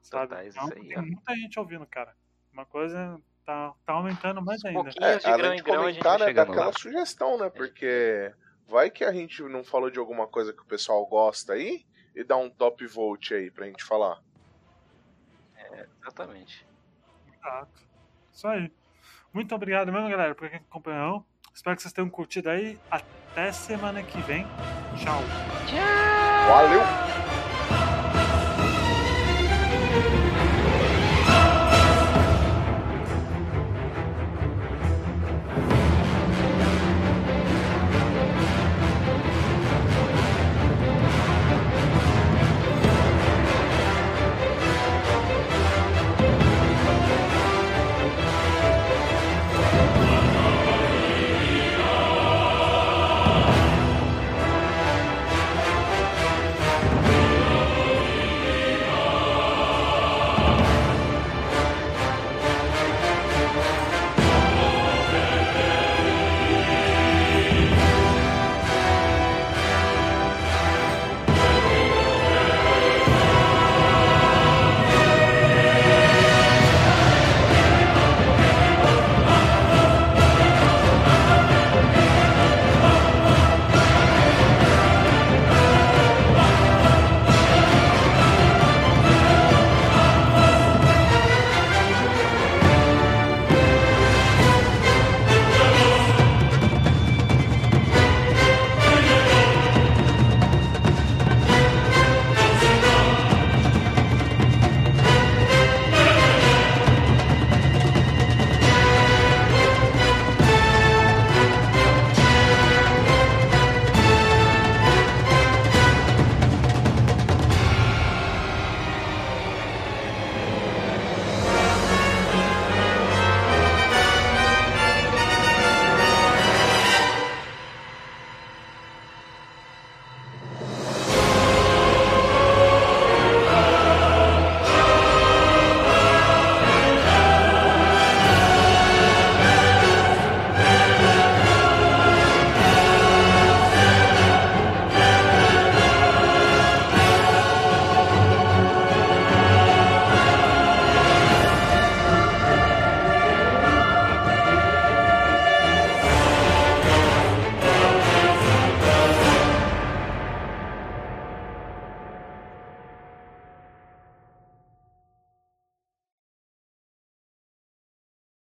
A: Sabe?
B: Totais,
A: Então,
B: isso aí,
A: tem
B: ó.
A: muita gente ouvindo, cara. Uma coisa tá, tá aumentando mais ainda.
C: É,
B: de grão
C: além
B: em
C: de
B: grão, a gente
C: comentar,
B: vai
C: né, dá
B: chegando
C: aquela
B: lá.
C: sugestão, né? Porque vai que a gente não falou de alguma coisa que o pessoal gosta aí e dá um top vote aí pra gente falar.
B: Exatamente.
A: Exato. Isso aí. Muito obrigado mesmo, galera, por quem acompanhou. Espero que vocês tenham curtido aí. Até semana que vem. Tchau.
B: Tchau!
C: Valeu!